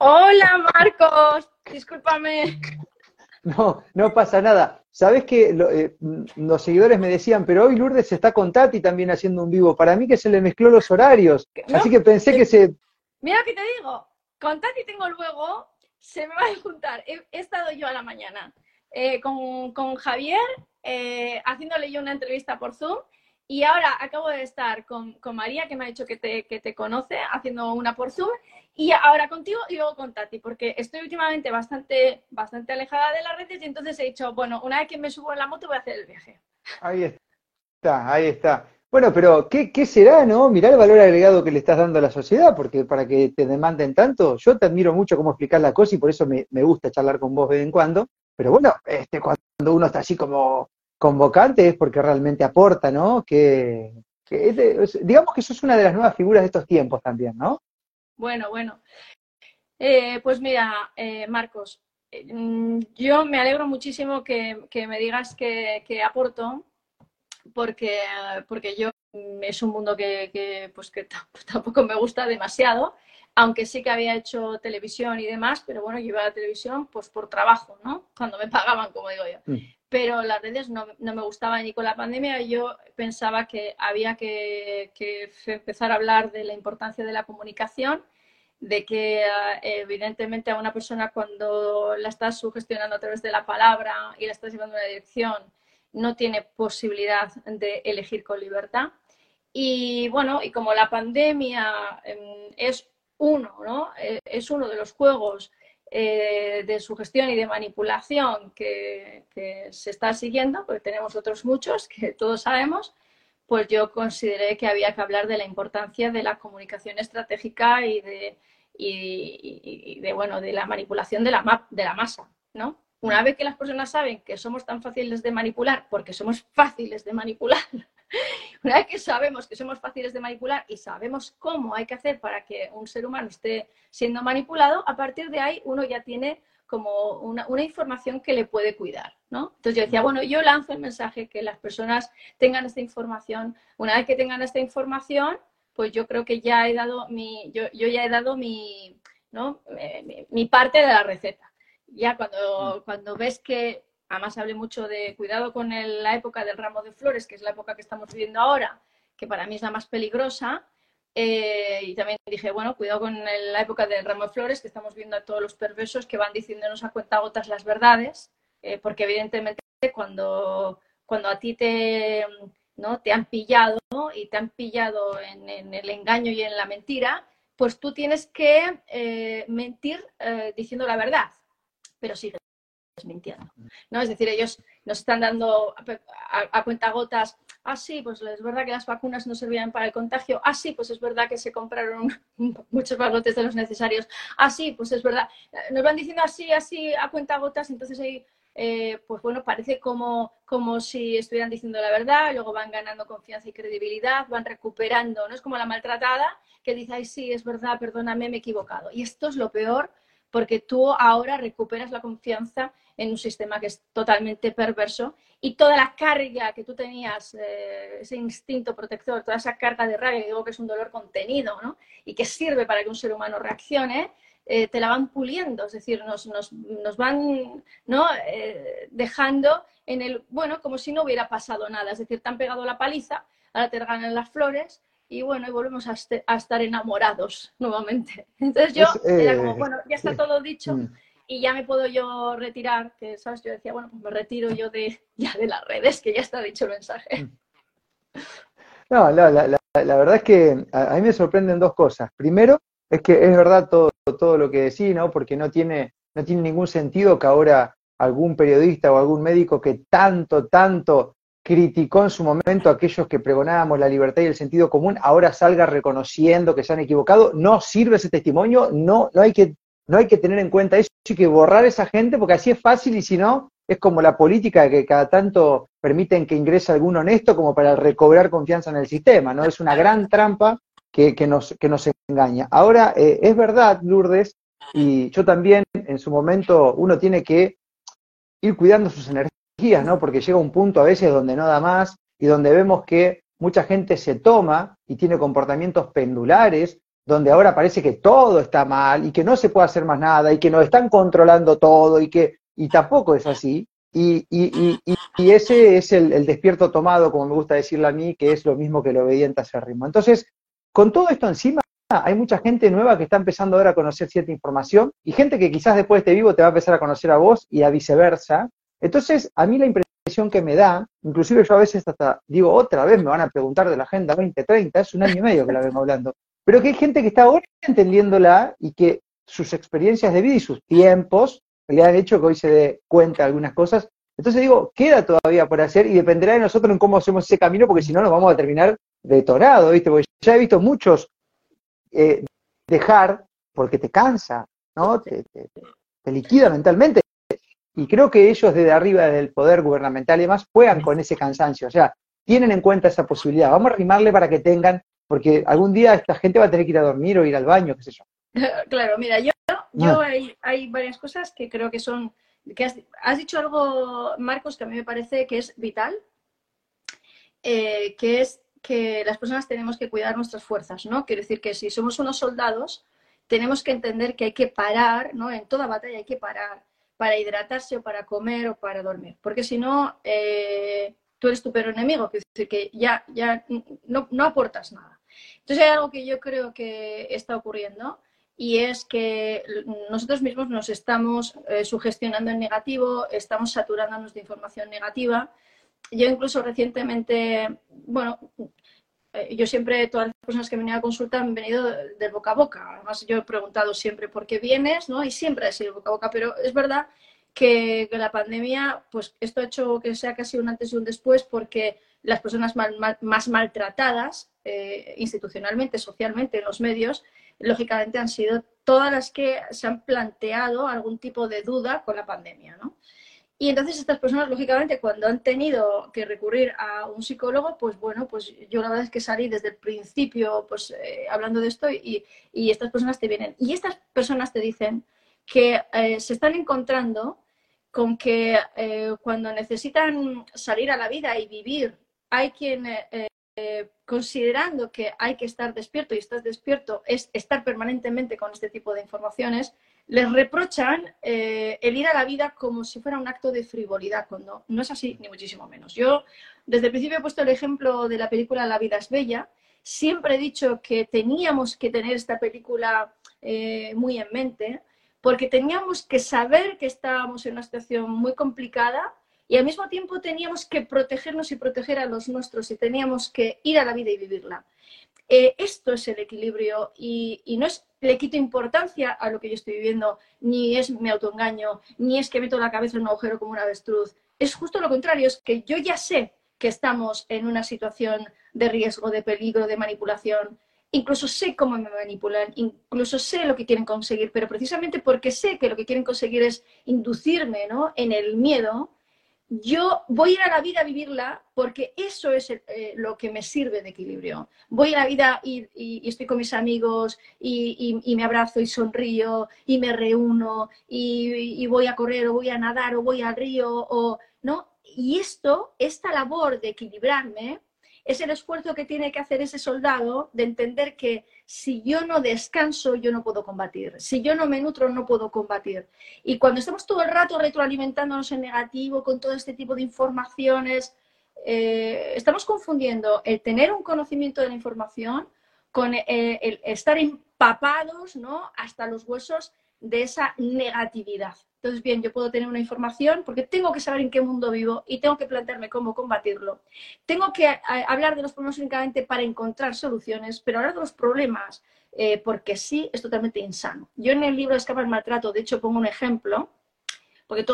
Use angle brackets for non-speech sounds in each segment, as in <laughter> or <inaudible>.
Hola Marcos, discúlpame. No, no pasa nada. Sabes que eh, los seguidores me decían, pero hoy Lourdes está con Tati también haciendo un vivo. Para mí que se le mezcló los horarios. Así que pensé que se. Mira que te digo, con Tati tengo luego, se me va a juntar. He, estado yo a la mañana eh, con, Javier, eh, haciéndole yo una entrevista por Zoom y ahora acabo de estar con, María, que me ha dicho que te, que te, conoce, haciendo una por Zoom, y ahora contigo y luego con Tati, porque estoy últimamente bastante, bastante alejada de las redes y entonces he dicho, bueno, una vez que me subo en la moto voy a hacer el viaje. Ahí está, ahí está. Bueno, pero ¿qué, qué será, no? Mirá el valor agregado que le estás dando a la sociedad, porque para que te demanden tanto, yo te admiro mucho cómo explicar la cosa y por eso me, me gusta charlar con vos de vez en cuando, pero bueno, este, cuando uno está así como convocante es porque realmente aporta, ¿no? Que, digamos que eso es una de las nuevas figuras de estos tiempos también, ¿no? Bueno, bueno. Eh, pues mira, eh, Marcos, mm, yo me alegro muchísimo que, me digas que, aporto, porque, porque yo mm, es un mundo que, pues que <laughs> tampoco me gusta demasiado, aunque sí que había hecho televisión y demás, pero bueno, yo iba a la televisión pues por trabajo, ¿no? Cuando me pagaban, como digo yo. Pero las redes no, me gustaban y con la pandemia yo pensaba que había que, empezar a hablar de la importancia de la comunicación, de que eh, evidentemente a una persona cuando la estás sugestionando a través de la palabra y la estás llevando en una dirección, no tiene posibilidad de elegir con libertad. Y bueno, y como la pandemia em, es uno, ¿no? Eh, es uno de los juegos eh, de sugestión y de manipulación que, se está siguiendo, porque tenemos otros muchos que todos sabemos, pues yo consideré que había que hablar de la importancia de la comunicación estratégica y de, y, de bueno, de la manipulación de la, de la masa, ¿no? Una vez que las personas saben que somos tan fáciles de manipular, porque somos fáciles de manipular, <laughs> una vez que sabemos que somos fáciles de manipular y sabemos cómo hay que hacer para que un ser humano esté siendo manipulado, a partir de ahí uno ya tiene como una, información que le puede cuidar, ¿no? Entonces yo decía, bueno, yo lanzo el mensaje que las personas tengan esta información. Una vez que tengan esta información, pues yo creo que ya he dado mi, yo, ya he dado mi, ¿no? Eh, mi, parte de la receta. Ya cuando, cuando ves que Además, hablé mucho de cuidado con la época del ramo de flores, que es la época que estamos viviendo ahora, que para mí es la más peligrosa. Eh, y también dije, bueno, cuidado con la época del ramo de flores, que estamos viendo a todos los perversos que van diciéndonos a cuentagotas las verdades, eh, porque evidentemente cuando, cuando a ti te, ¿no? te han pillado y te han pillado en, el engaño y en la mentira, pues tú tienes que eh, mentir diciendo la verdad, pero sigue mintiendo. ¿no? Es decir, ellos nos están dando a, cuenta gotas, ah, sí, pues es verdad que las vacunas no servían para el contagio, ah, sí, pues es verdad que se compraron <laughs> muchos barrotes de los necesarios, ah, sí, pues es verdad. Nos van diciendo así, así, a cuenta gotas, entonces ahí, eh, pues bueno, parece como, como si estuvieran diciendo la verdad, luego van ganando confianza y credibilidad, van recuperando, no es como la maltratada que dice, ay, sí, es verdad, perdóname, me he equivocado. Y esto es lo peor porque tú ahora recuperas la confianza en un sistema que es totalmente perverso y toda la carga que tú tenías, eh, ese instinto protector, toda esa carga de rabia, que digo que es un dolor contenido, ¿no? Y que sirve para que un ser humano reaccione, eh, te la van puliendo, es decir, nos, nos, nos van ¿no? Eh, dejando en el, bueno, como si no hubiera pasado nada, es decir, te han pegado la paliza, ahora te ganan las flores y bueno, y volvemos a, este, a, estar enamorados nuevamente. <laughs> Entonces yo era como, bueno, ya está todo dicho. Mm y ya me puedo yo retirar, que sabes, yo decía, bueno, pues me retiro yo de, ya de las redes, que ya está dicho el mensaje. Mm. No, la, la, la, verdad es que a, mí me sorprenden dos cosas. Primero, es que es verdad todo, todo lo que decís, ¿no? Porque no tiene, no tiene ningún sentido que ahora algún periodista o algún médico que tanto, tanto criticó en su momento a aquellos que pregonábamos la libertad y el sentido común, ahora salga reconociendo que se han equivocado. No sirve ese testimonio, no, no hay que no hay que tener en cuenta eso, hay que borrar a esa gente porque así es fácil y si no, es como la política que cada tanto permiten que ingrese algún honesto como para recobrar confianza en el sistema, ¿no? Es una gran trampa que, nos, que nos engaña. Ahora, eh, es verdad, Lourdes, y yo también en su momento uno tiene que ir cuidando sus energías, ¿no? Porque llega un punto a veces donde no da más y donde vemos que mucha gente se toma y tiene comportamientos pendulares donde ahora parece que todo está mal y que no se puede hacer más nada y que nos están controlando todo y que y tampoco es así. Y, y, y, y ese es el, el, despierto tomado, como me gusta decirle a mí, que es lo mismo que lo obediente hacia ritmo. Entonces, con todo esto encima, hay mucha gente nueva que está empezando ahora a conocer cierta información y gente que quizás después de este vivo te va a empezar a conocer a vos y a viceversa. Entonces, a mí la impresión que me da, inclusive yo a veces hasta digo, otra vez me van a preguntar de la Agenda 2030, es un año y medio que la vengo hablando, pero que hay gente que está ahora entendiéndola y que sus experiencias de vida y sus tiempos le han hecho que hoy se dé cuenta de algunas cosas. Entonces digo, queda todavía por hacer y dependerá de nosotros en cómo hacemos ese camino, porque si no nos vamos a terminar detonados, ¿viste? Porque ya he visto muchos eh, dejar porque te cansa, ¿no? Te, te, liquida mentalmente. Y creo que ellos desde arriba, desde el poder gubernamental y demás, juegan con ese cansancio. O sea, tienen en cuenta esa posibilidad. Vamos a rimarle para que tengan, porque algún día esta gente va a tener que ir a dormir o ir al baño, qué sé yo. <laughs> Claro, mira, yo, yo hay, hay varias cosas que creo que son, que has, has, dicho algo, Marcos, que a mí me parece que es vital, eh, que es que las personas tenemos que cuidar nuestras fuerzas, ¿no? Quiere decir que si somos unos soldados, tenemos que entender que hay que parar, ¿no? En toda batalla hay que parar para hidratarse o para comer o para dormir, porque si no, eh, tú eres tu peor enemigo, quiere decir que ya, ya no, no aportas nada. Entonces hay algo que yo creo que está ocurriendo y es que nosotros mismos nos estamos eh, sugestionando en negativo, estamos saturándonos de información negativa. Yo incluso recientemente, bueno, yo siempre, todas las personas que han venido a consulta han venido de boca a boca. Además, yo he preguntado siempre por qué vienes, ¿no? Y siempre ha sido boca a boca, pero es verdad que, la pandemia, pues esto ha hecho que sea casi un antes y un después porque las personas más maltratadas eh, institucionalmente, socialmente, en los medios, lógicamente han sido todas las que se han planteado algún tipo de duda con la pandemia, ¿no? Y entonces estas personas, lógicamente, cuando han tenido que recurrir a un psicólogo, pues bueno, pues yo la verdad es que salí desde el principio, pues eh, hablando de esto y, y, estas personas te vienen. Y estas personas te dicen que eh, se están encontrando con que eh, cuando necesitan salir a la vida y vivir, hay quien considerando que hay que estar despierto y estás despierto es estar permanentemente con este tipo de informaciones, les reprochan eh, el ir a la vida como si fuera un acto de frivolidad, cuando no es así, ni muchísimo menos. Yo desde el principio he puesto el ejemplo de la película La vida es bella. Siempre he dicho que teníamos que tener esta película eh, muy en mente, porque teníamos que saber que estábamos en una situación muy complicada y al mismo tiempo teníamos que protegernos y proteger a los nuestros y teníamos que ir a la vida y vivirla. Eh, esto es el equilibrio y, y, no es le quito importancia a lo que yo estoy viviendo, ni es mi autoengaño, ni es que meto la cabeza en un agujero como un avestruz. Es justo lo contrario, es que yo ya sé que estamos en una situación de riesgo, de peligro, de manipulación. Incluso sé cómo me manipulan, incluso sé lo que quieren conseguir, pero precisamente porque sé que lo que quieren conseguir es inducirme ¿no? en el miedo, yo voy a ir a la vida a vivirla porque eso es eh, lo que me sirve de equilibrio. Voy a la vida y, estoy con mis amigos y, y, me abrazo y sonrío y me reúno y, voy a correr o voy a nadar o voy al río o no. Y esto, esta labor de equilibrarme, es el esfuerzo que tiene que hacer ese soldado de entender que si yo no descanso, yo no puedo combatir. Si yo no me nutro, no puedo combatir. Y cuando estamos todo el rato retroalimentándonos en negativo con todo este tipo de informaciones, eh, estamos confundiendo el tener un conocimiento de la información con eh, el estar empapados ¿no? hasta los huesos de esa negatividad. Entonces, bien, yo puedo tener una información porque tengo que saber en qué mundo vivo y tengo que plantearme cómo combatirlo. Tengo que a, hablar de los problemas únicamente para encontrar soluciones, pero hablar de los problemas eh, porque sí es totalmente insano. Yo en el libro Escapa el maltrato, de hecho, pongo un ejemplo, porque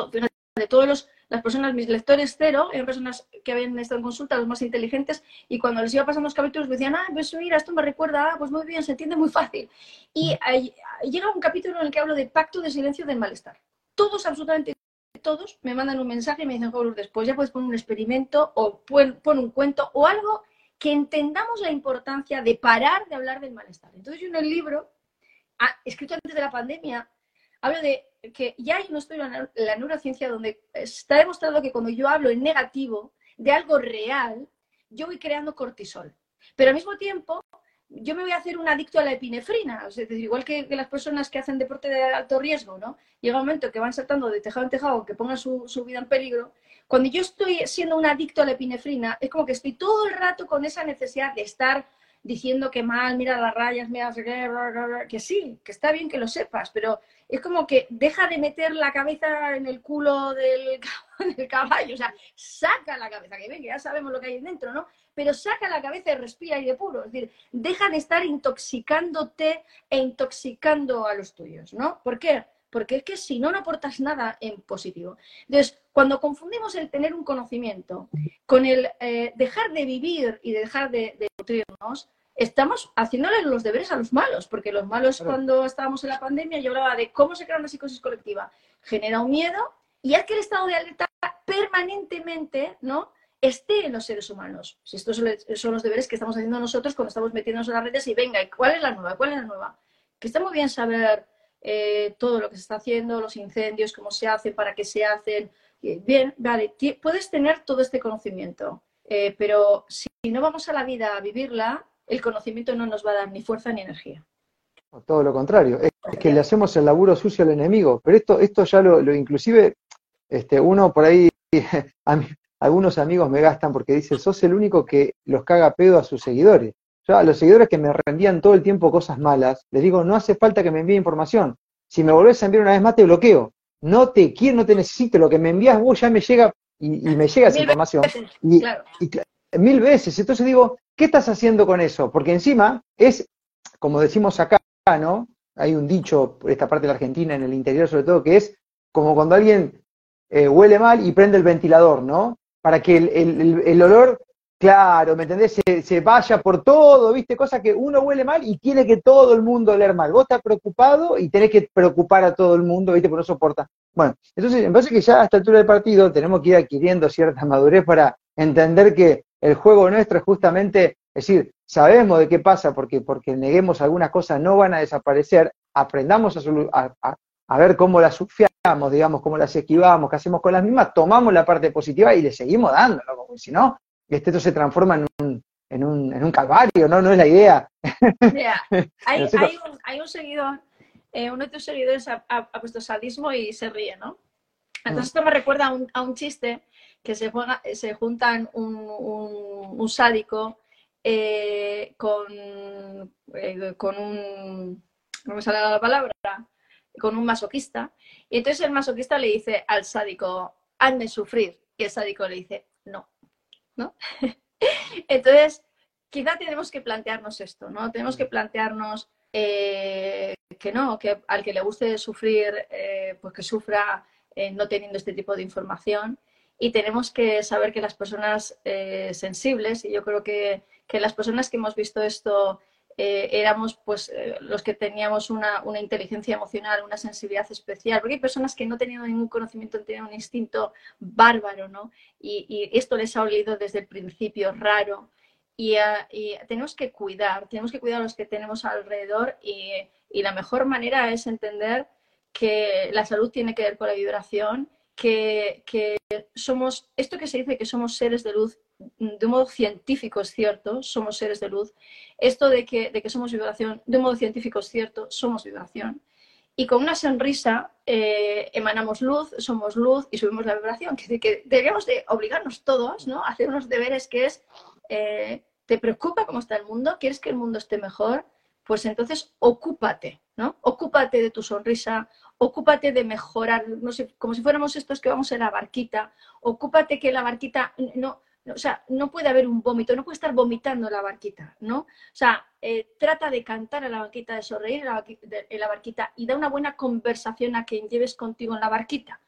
de todos los, las personas, mis lectores cero, eran personas que habían estado en consulta, los más inteligentes, y cuando les iba pasando los capítulos me decían, ah, pues mira, esto me recuerda, ah, pues muy bien, se entiende muy fácil. Y hay, llega un capítulo en el que hablo de pacto de silencio del malestar todos, absolutamente todos, me mandan un mensaje y me dicen, Joder, después ya puedes poner un experimento o pon, pon, un cuento o algo que entendamos la importancia de parar de hablar del malestar. Entonces yo en el libro, ah, escrito antes de la pandemia, hablo de que ya hay un estudio en la neurociencia donde está demostrado que cuando yo hablo en negativo de algo real, yo voy creando cortisol. Pero al mismo tiempo, yo me voy a hacer un adicto a la epinefrina, es decir, igual que, las personas que hacen deporte de alto riesgo, ¿no? Llega un momento que van saltando de tejado en tejado, que pongan su, su vida en peligro. Cuando yo estoy siendo un adicto a la epinefrina, es como que estoy todo el rato con esa necesidad de estar diciendo que mal, mira las rayas, mira que sí, que está bien que lo sepas, pero es como que deja de meter la cabeza en el culo del, <laughs> caballo, o sea, saca la cabeza, que ven, que ya sabemos lo que hay dentro, ¿no? Pero saca la cabeza y respira y de puro, es decir, deja de estar intoxicándote e intoxicando a los tuyos, ¿no? ¿Por qué? Porque es que si no, no aportas nada en positivo. Entonces, cuando confundimos el tener un conocimiento con el eh, dejar de vivir y dejar de, de nutrirnos, estamos haciéndole los deberes a los malos, porque los malos cuando estábamos en la pandemia, yo hablaba de cómo se crea una psicosis colectiva, genera un miedo y es que el estado de alerta permanentemente, ¿no? esté en los seres humanos. Si estos son los deberes que estamos haciendo nosotros cuando estamos metiéndonos en las redes y venga, ¿cuál es la nueva? ¿Cuál es la nueva? Que está muy bien saber eh, todo lo que se está haciendo, los incendios, cómo se hacen, para qué se hacen. Bien, vale, puedes tener todo este conocimiento, eh, pero si no vamos a la vida a vivirla, el conocimiento no nos va a dar ni fuerza ni energía. Todo lo contrario, es, que le hacemos el laburo sucio al enemigo, pero esto, esto ya lo, lo inclusive, este, uno por ahí, <laughs> algunos amigos me gastan porque dicen, sos el único que los caga pedo a sus seguidores. Yo a los seguidores que me rendían todo el tiempo cosas malas, les digo, no hace falta que me envíe información. Si me volvés a enviar una vez más, te bloqueo. No te quiero, no te necesito. Lo que me envías vos ya me llega y, me llega esa información. y, mil veces. Entonces digo, ¿qué estás haciendo con eso? Porque encima es, como decimos acá, ¿no? Hay un dicho por esta parte de la Argentina, en el interior sobre todo, que es como cuando alguien eh, huele mal y prende el ventilador, ¿no? Para que el, olor, claro, ¿me entendés? Se, vaya por todo, ¿viste? Cosa que uno huele mal y tiene que todo el mundo oler mal. Vos estás preocupado y tenés que preocupar a todo el mundo, ¿viste? Porque no soporta. Bueno, entonces me parece que ya a esta altura del partido tenemos que ir adquiriendo cierta madurez para entender que el juego nuestro es justamente, es decir, sabemos de qué pasa porque, porque neguemos algunas cosas, no van a desaparecer, aprendamos a, a, ver cómo las surfeamos, digamos, cómo las esquivamos, qué hacemos con las mismas, tomamos la parte positiva y le seguimos dándolo, porque si no, esto se transforma en un, en un, en un calvario, ¿no? No es la idea. <laughs> hay, un, seguidor, eh, uno de tus seguidores ha, puesto sadismo y se ríe, ¿no? Entonces esto me recuerda a un, a un chiste que se, juega, se juntan un, un, sádico eh, con, eh, con un, no me sale la palabra, con un masoquista. Y entonces el masoquista le dice al sádico, hazme sufrir. Y el sádico le dice, no. ¿No? <laughs> entonces, quizá tenemos que plantearnos esto, ¿no? Tenemos que plantearnos eh, que no, que al que le guste sufrir, pues que sufra no teniendo este tipo de información y tenemos que saber que las personas eh, sensibles, y yo creo que, que, las personas que hemos visto esto eh, éramos pues eh, los que teníamos una, una, inteligencia emocional, una sensibilidad especial, porque hay personas que no tenían ningún conocimiento, tenían un instinto bárbaro, ¿no? Y, y esto les ha olido desde el principio raro. Y, y, tenemos que cuidar, tenemos que cuidar a los que tenemos alrededor y, y la mejor manera es entender que la salud tiene que ver con la vibración que, somos, esto que se dice que somos seres de luz, de un modo científico es cierto, somos seres de luz. Esto de que, de que somos vibración, de un modo científico es cierto, somos vibración. Y con una sonrisa eh, emanamos luz, somos luz y subimos la vibración. Que, que deberíamos de obligarnos todos ¿no? a hacer unos deberes que es, eh, ¿te preocupa cómo está el mundo? ¿Quieres que el mundo esté mejor? Pues entonces ocúpate, ¿no? Ocúpate de tu sonrisa, ocúpate de mejorar, no sé, como si fuéramos estos que vamos en la barquita, ocúpate que la barquita no, o sea, no puede haber un vómito, no puede estar vomitando la barquita, ¿no? O sea, eh, trata de cantar a la barquita, de sonreír en la barquita y da una buena conversación a quien lleves contigo en la barquita.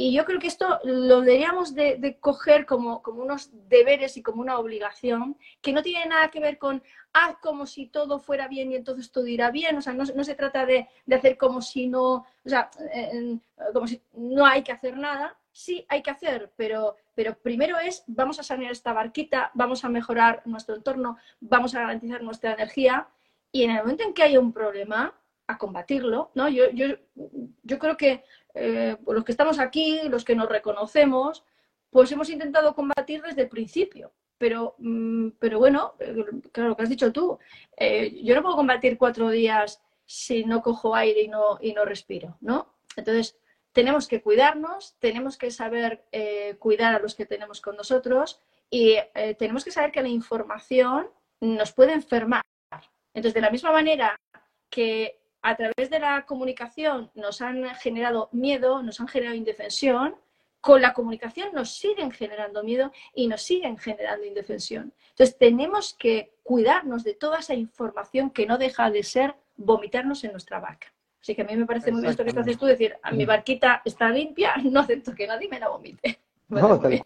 Y yo creo que esto lo deberíamos de, coger como, como, unos deberes y como una obligación que no tiene nada que ver con haz como si todo fuera bien y entonces todo irá bien. O sea, no, no se trata de, de, hacer como si no, o sea, como si no hay que hacer nada. Sí, hay que hacer, pero, pero primero es vamos a sanear esta barquita, vamos a mejorar nuestro entorno, vamos a garantizar nuestra energía y en el momento en que haya un problema, a combatirlo, ¿no? Yo, yo, yo creo que eh, los que estamos aquí, los que nos reconocemos, pues hemos intentado combatir desde el principio. pero, mm, pero bueno, claro, lo que has dicho tú, eh, yo no puedo combatir cuatro días si no cojo aire y no, y no respiro, ¿no? Entonces, tenemos que cuidarnos, tenemos que saber eh, cuidar a los que tenemos con nosotros y eh, tenemos que saber que la información nos puede enfermar. Entonces, de la misma manera que a través de la comunicación nos han generado miedo, nos han generado indefensión, con la comunicación nos siguen generando miedo y nos siguen generando indefensión. Entonces, tenemos que cuidarnos de toda esa información que no deja de ser vomitarnos en nuestra barca. Así que a mí me parece muy bien esto que haces tú, decir, a mi barquita está limpia, <laughs> no acepto que nadie me la vomite. <laughs> No, tal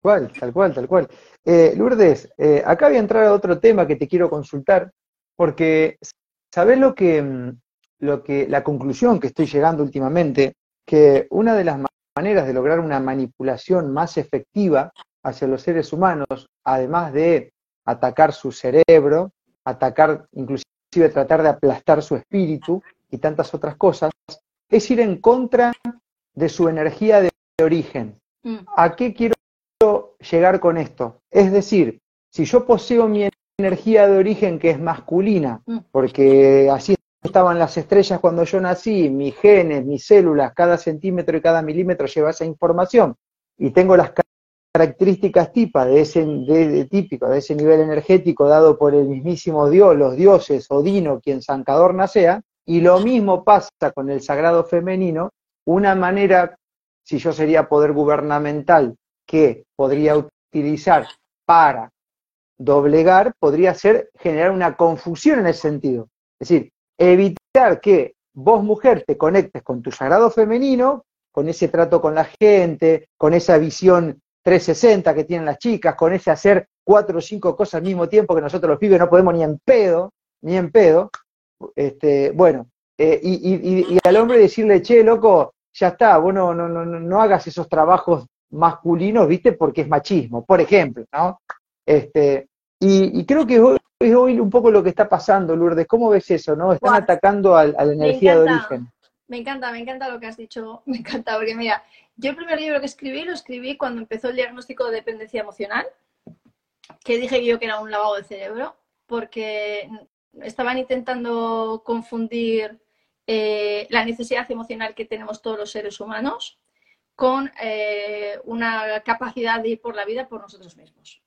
cual, tal cual, tal cual. Eh, Lourdes, eh, acá voy a entrar a otro tema que te quiero consultar, porque ¿sabes lo que, mm, lo que, la conclusión que estoy llegando últimamente? Que una de las maneras de lograr una manipulación más efectiva hacia los seres humanos, además de atacar su cerebro, atacar, inclusive tratar de aplastar su espíritu y tantas otras cosas, es ir en contra de su energía de origen. Mm. ¿A qué quiero llegar con esto? Es decir, si yo poseo mi energía de origen que es masculina, mm. porque así estaban las estrellas cuando yo nací, mis genes, mis células, cada centímetro y cada milímetro lleva esa información. Y tengo las características tipa de ese, de, típico de ese nivel energético dado por el mismísimo Dios, los dioses, Odino, quien Sancadorna sea, y lo mismo pasa con el sagrado femenino, una manera, si yo sería poder gubernamental, que podría utilizar para doblegar, podría ser generar una confusión en ese sentido. Es decir, evitar que vos, mujer, te conectes con tu sagrado femenino, con ese trato con la gente, con esa visión 360 que tienen las chicas, con ese hacer cuatro o cinco cosas al mismo tiempo que nosotros los pibes no podemos ni en pedo, ni en pedo. Este, bueno, eh, y, al hombre decirle, che, loco, ya está, vos no, no, no, no hagas esos trabajos masculinos, viste, porque es machismo, por ejemplo, ¿no? Este, y, creo que es hoy un poco lo que está pasando, Lourdes. ¿Cómo ves eso, no? Están atacando a, la energía de origen. Me encanta, me encanta lo que has dicho. <laughs> Me encanta, porque mira, yo el primer libro que escribí lo escribí cuando empezó el diagnóstico de dependencia emocional, que dije yo que era un lavado de cerebro, porque estaban intentando confundir eh, la necesidad emocional que tenemos todos los seres humanos con eh, una capacidad de ir por la vida por nosotros mismos.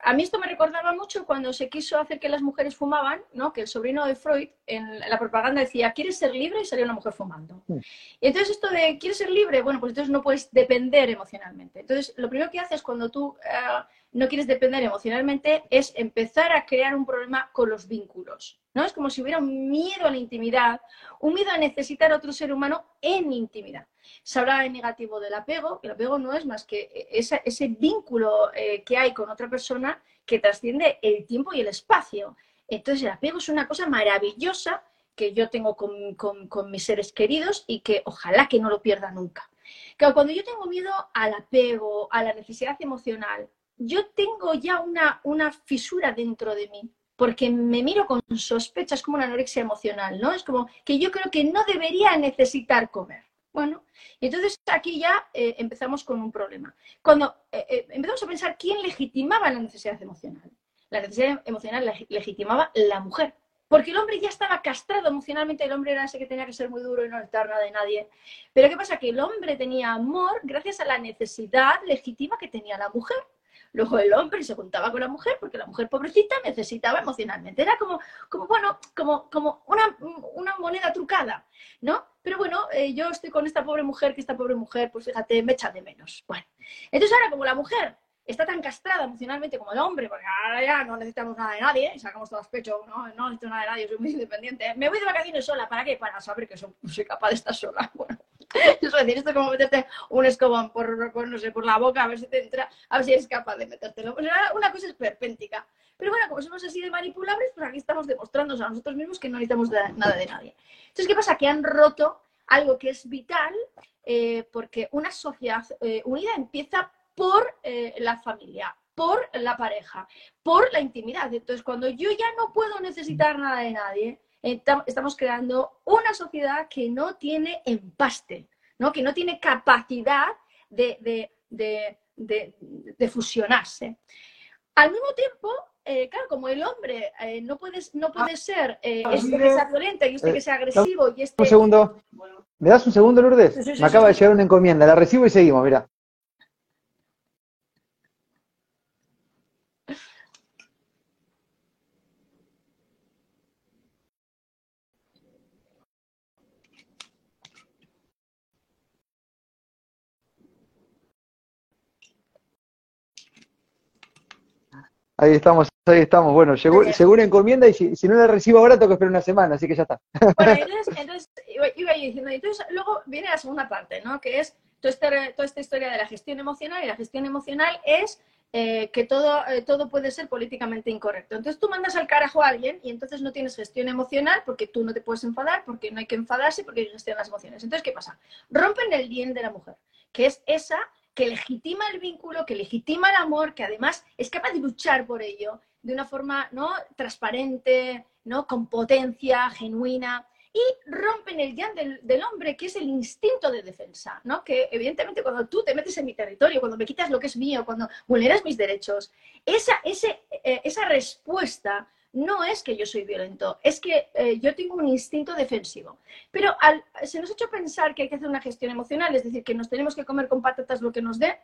A mí esto me recordaba mucho cuando se quiso hacer que las mujeres fumaban, ¿no? que el sobrino de Freud en la propaganda decía, ¿quieres ser libre? Y salía una mujer fumando. Mm. Y entonces esto de, ¿quieres ser libre? Bueno, pues entonces no puedes depender emocionalmente. Entonces, lo primero que haces cuando tú eh, no quieres depender emocionalmente es empezar a crear un problema con los vínculos. ¿no? Es como si hubiera un miedo a la intimidad, un miedo a necesitar a otro ser humano en intimidad. Se habla en negativo del apego, el apego no es más que ese, ese vínculo eh, que hay con otra persona que trasciende el tiempo y el espacio. Entonces el apego es una cosa maravillosa que yo tengo con, con, mis seres queridos y que ojalá que no lo pierda nunca. Claro, cuando yo tengo miedo al apego, a la necesidad emocional, yo tengo ya una, una fisura dentro de mí porque me miro con sospechas como una anorexia emocional, ¿no? Es como que yo creo que no debería necesitar comer. Bueno, entonces aquí ya eh, empezamos con un problema. Cuando eh, eh, empezamos a pensar quién legitimaba la necesidad emocional. La necesidad emocional la legitimaba la mujer. Porque el hombre ya estaba castrado emocionalmente, el hombre era ese que tenía que ser muy duro y no necesitar nada de nadie. Pero ¿qué pasa? Que el hombre tenía amor gracias a la necesidad legítima que tenía la mujer. Luego el hombre se juntaba con la mujer porque la mujer pobrecita necesitaba emocionalmente. Era como, como bueno, como, como una, una moneda trucada, ¿no? Pero bueno, eh, yo estoy con esta pobre mujer, que esta pobre mujer, pues fíjate, me echa de menos. Bueno, entonces ahora como la mujer está tan castrada emocionalmente como el hombre, porque ahora ya no necesitamos nada de nadie, y sacamos todos pecho, no, no necesito nada de nadie, soy muy independiente. Me voy de vacaciones sola, ¿para qué? Para saber que soy, capaz de estar sola. <laughs> Bueno, <laughs> es decir, esto es como meterte un escobón por, no sé, por la boca, a ver si te entra, a ver si eres capaz de metértelo. una cosa es perpéntica. Pero bueno, como somos así de manipulables, pues aquí estamos demostrando a nosotros mismos que no necesitamos nada de nadie. Entonces, ¿qué pasa? Que han roto algo que es vital eh, porque una sociedad eh, unida empieza por eh, la familia, por la pareja, por la intimidad. Entonces, cuando yo ya no puedo necesitar nada de nadie, estamos creando una sociedad que no tiene empaste, ¿no? que no tiene capacidad de, fusionarse. Al mismo tiempo, eh, claro, como el hombre eh, no, puede, no puede ser eh, este que sea violento y este que sea agresivo y este... Un segundo. ¿Me das un segundo, Lourdes? Me acaba de llegar una encomienda. La recibo y seguimos, mira. Ahí estamos, ahí estamos. Bueno, llegó, una encomienda y si, no la recibo ahora tengo que esperar una semana, así que ya está. Bueno, <laughs> entonces, entonces iba, diciendo, entonces luego viene la segunda parte, ¿no? Que es toda esta, toda esta historia de la gestión emocional y la gestión emocional es eh, que todo, eh, todo puede ser políticamente incorrecto. Entonces tú mandas al carajo a alguien y entonces no tienes gestión emocional porque tú no te puedes enfadar, porque no hay que enfadarse, porque hay gestión las emociones. Entonces, ¿qué pasa? Rompen el bien de la mujer, que es esa que legitima el vínculo, que legitima el amor, que además es capaz de luchar por ello de una forma ¿no? transparente, ¿no? con potencia, genuina, y rompen el yang del, hombre, que es el instinto de defensa, ¿no? que evidentemente cuando tú te metes en mi territorio, cuando me quitas lo que es mío, cuando vulneras mis derechos, esa, ese, eh, esa respuesta no es que yo soy violento, es que eh, yo tengo un instinto defensivo. Pero se nos ha hecho pensar que hay que hacer una gestión emocional, es decir, que nos tenemos que comer con patatas lo que nos dé,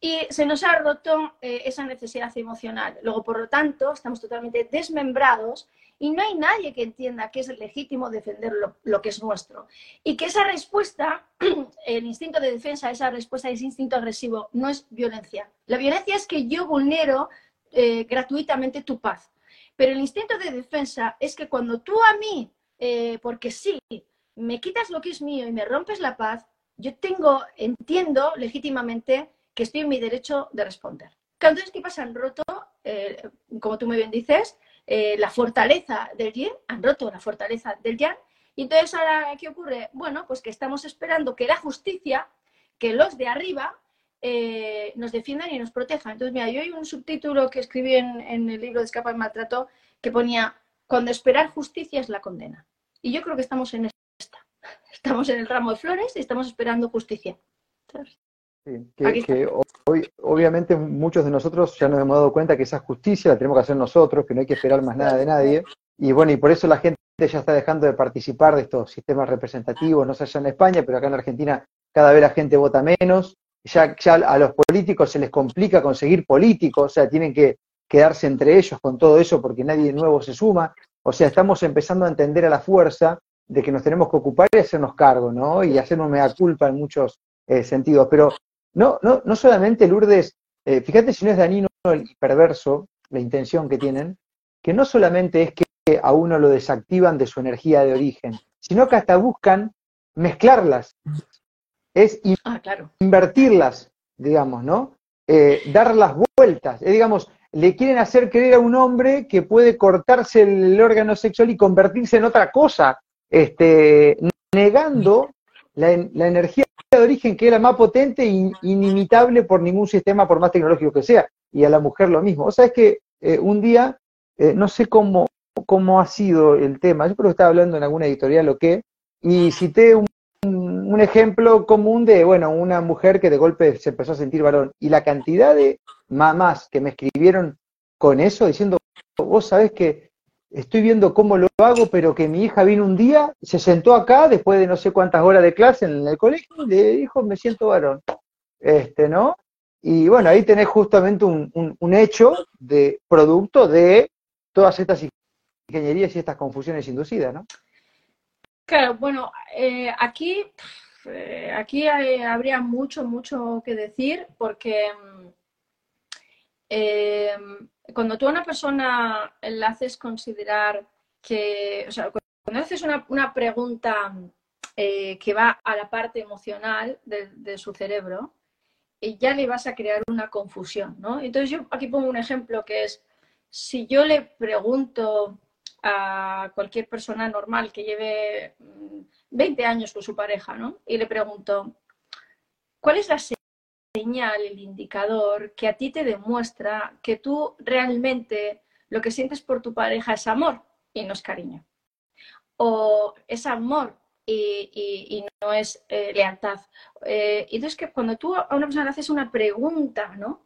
y se nos ha roto eh, esa necesidad emocional. Luego, por lo tanto, estamos totalmente desmembrados y no hay nadie que entienda que es legítimo defender lo, que es nuestro. Y que esa respuesta, <clears throat> el instinto de defensa, esa respuesta, ese instinto agresivo, no es violencia. La violencia es que yo vulnero eh, gratuitamente tu paz. Pero el instinto de defensa es que cuando tú a mí, eh, porque sí, me quitas lo que es mío y me rompes la paz, yo tengo, entiendo legítimamente que estoy en mi derecho de responder. Entonces, ¿qué pasa? Han roto, eh, como tú muy bien dices, eh, la fortaleza del yin, han roto la fortaleza del yang. Y entonces, ¿ahora qué ocurre? Bueno, pues que estamos esperando que la justicia, que los de arriba, eh, nos defiendan y nos protejan. Entonces, mira, yo hay un subtítulo que escribí en, el libro de Escapa y Maltrato que ponía, cuando esperar justicia es la condena. Y yo creo que estamos en esta. <laughs> Estamos en el ramo de flores y estamos esperando justicia. que, hoy, obviamente muchos de nosotros ya nos hemos dado cuenta que esa justicia la tenemos que hacer nosotros, que no hay que esperar más nada de nadie. Y bueno, y por eso la gente ya está dejando de participar de estos sistemas representativos, no sé allá en España, pero acá en Argentina cada vez la gente vota menos, ya, a los políticos se les complica conseguir políticos, o sea, tienen que quedarse entre ellos con todo eso porque nadie nuevo se suma. O sea, estamos empezando a entender a la fuerza de que nos tenemos que ocupar y hacernos cargo, ¿no? Y hacernos mea culpa en muchos eh, sentidos. Pero no, no, no solamente Lourdes, eh, fíjate si no es dañino el perverso, la intención que tienen, que no solamente es que a uno lo desactivan de su energía de origen, sino que hasta buscan mezclarlas es ah, claro. invertirlas, digamos, ¿no? Eh, dar las vueltas. Eh, digamos, le quieren hacer creer a un hombre que puede cortarse el, órgano sexual y convertirse en otra cosa, este, negando la, energía de origen que era más potente e inimitable por ningún sistema, por más tecnológico que sea. Y a la mujer lo mismo. O sea, es que eh, un día, no sé cómo, cómo ha sido el tema, yo creo que estaba hablando en alguna editorial o qué, y cité un un ejemplo común de, bueno, una mujer que de golpe se empezó a sentir varón. Y la cantidad de mamás que me escribieron con eso, diciendo, vos sabés que estoy viendo cómo lo hago, pero que mi hija vino un día, se sentó acá después de no sé cuántas horas de clase en el colegio y le dijo, me siento varón. Este, ¿no? Y bueno, ahí tenés justamente un, un hecho de producto de todas estas ingenierías y estas confusiones inducidas, ¿no? Claro, bueno, eh, aquí, eh, aquí habría mucho, mucho que decir porque mm, eh, cuando tú a una persona le haces considerar que, o sea, cuando haces una, pregunta que va a la parte emocional de, de su cerebro, ya le vas a crear una confusión, ¿no? Entonces yo aquí pongo un ejemplo que es, si yo le pregunto a cualquier persona normal que lleve 20 mm, años con su pareja, ¿no? Y le pregunto, ¿cuál es la señal, el indicador que a ti te demuestra que tú realmente lo que sientes por tu pareja es amor y no es cariño? O es amor y, no es eh, lealtad. Eh, entonces, que cuando tú a una persona le haces una pregunta, ¿no?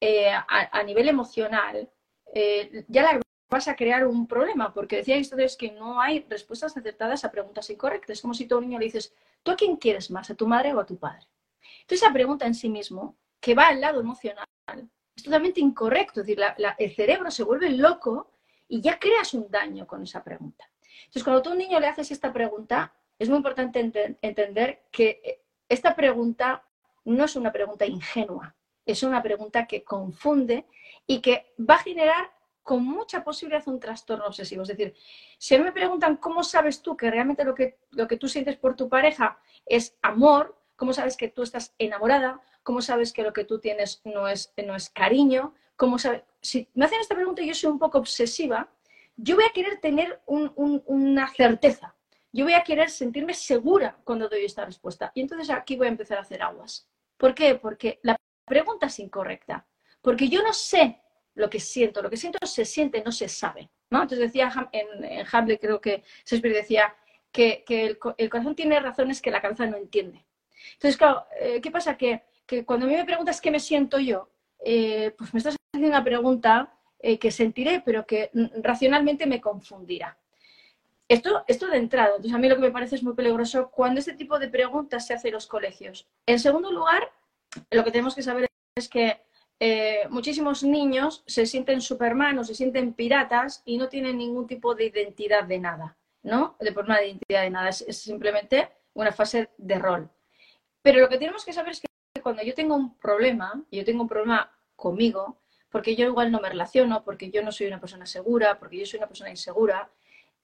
eh, a, nivel emocional, eh, ya la vas a crear un problema, porque decía ustedes que no hay respuestas acertadas a preguntas incorrectas. Es como si tú a un niño le dices, ¿tú a quién quieres más, a tu madre o a tu padre? Entonces esa pregunta en sí mismo, que va al lado emocional, es totalmente incorrecto. Es decir, el cerebro se vuelve loco y ya creas un daño con esa pregunta. Entonces, cuando tú a un niño le haces esta pregunta, es muy importante entender que eh, esta pregunta no es una pregunta ingenua, es una pregunta que confunde y que va a generar con mucha posibilidad un trastorno obsesivo. Es decir, si a mí me preguntan cómo sabes tú que realmente lo que, lo que tú sientes por tu pareja es amor, cómo sabes que tú estás enamorada, cómo sabes que lo que tú tienes no es, no es cariño, cómo sabes... Si me hacen esta pregunta y yo soy un poco obsesiva, yo voy a querer tener una certeza, yo voy a querer sentirme segura cuando doy esta respuesta. Y entonces aquí voy a empezar a hacer aguas. ¿Por qué? Porque la pregunta es incorrecta. Porque yo no sé lo que siento. Lo que siento se siente, no se sabe. ¿no? Entonces decía en, en Hamlet, creo que Shakespeare decía que, el, corazón tiene razones que la cabeza no entiende. Entonces, claro, eh, ¿qué pasa? Que, cuando a mí me preguntas qué me siento yo, eh, pues me estás haciendo una pregunta eh, que sentiré, pero que racionalmente me confundirá. Esto, esto de entrada, entonces a mí lo que me parece es muy peligroso cuando este tipo de preguntas se hace en los colegios. En segundo lugar, lo que tenemos que saber es que eh, muchísimos niños se sienten superman o se sienten piratas y no tienen ningún tipo de identidad de nada, ¿no? De forma de identidad de nada, es, simplemente una fase de rol. Pero lo que tenemos que saber es que cuando yo tengo un problema, yo tengo un problema conmigo, porque yo igual no me relaciono, porque yo no soy una persona segura, porque yo soy una persona insegura.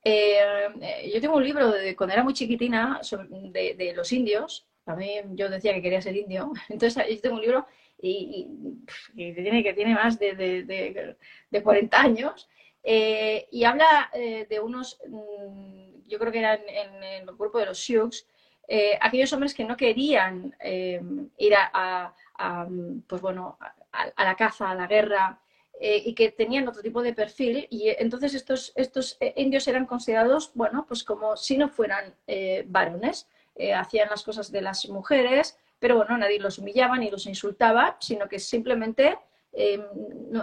Eh, eh, yo tengo un libro de cuando era muy chiquitina de, de, los indios. Mí yo decía que quería ser indio. <laughs> Entonces tengo un libro y, tiene, que tiene más de, de, de 40 años, eh, y habla eh, de unos, mm, yo creo que eran en, el grupo de los Sioux, eh, aquellos hombres que no querían ir a, pues bueno, a, la caza, a la guerra, y que tenían otro tipo de perfil, y entonces estos, estos indios eran considerados, bueno, pues como si no fueran varones, hacían las cosas de las mujeres, pero bueno, nadie los humillaba ni los insultaba, sino que simplemente eh,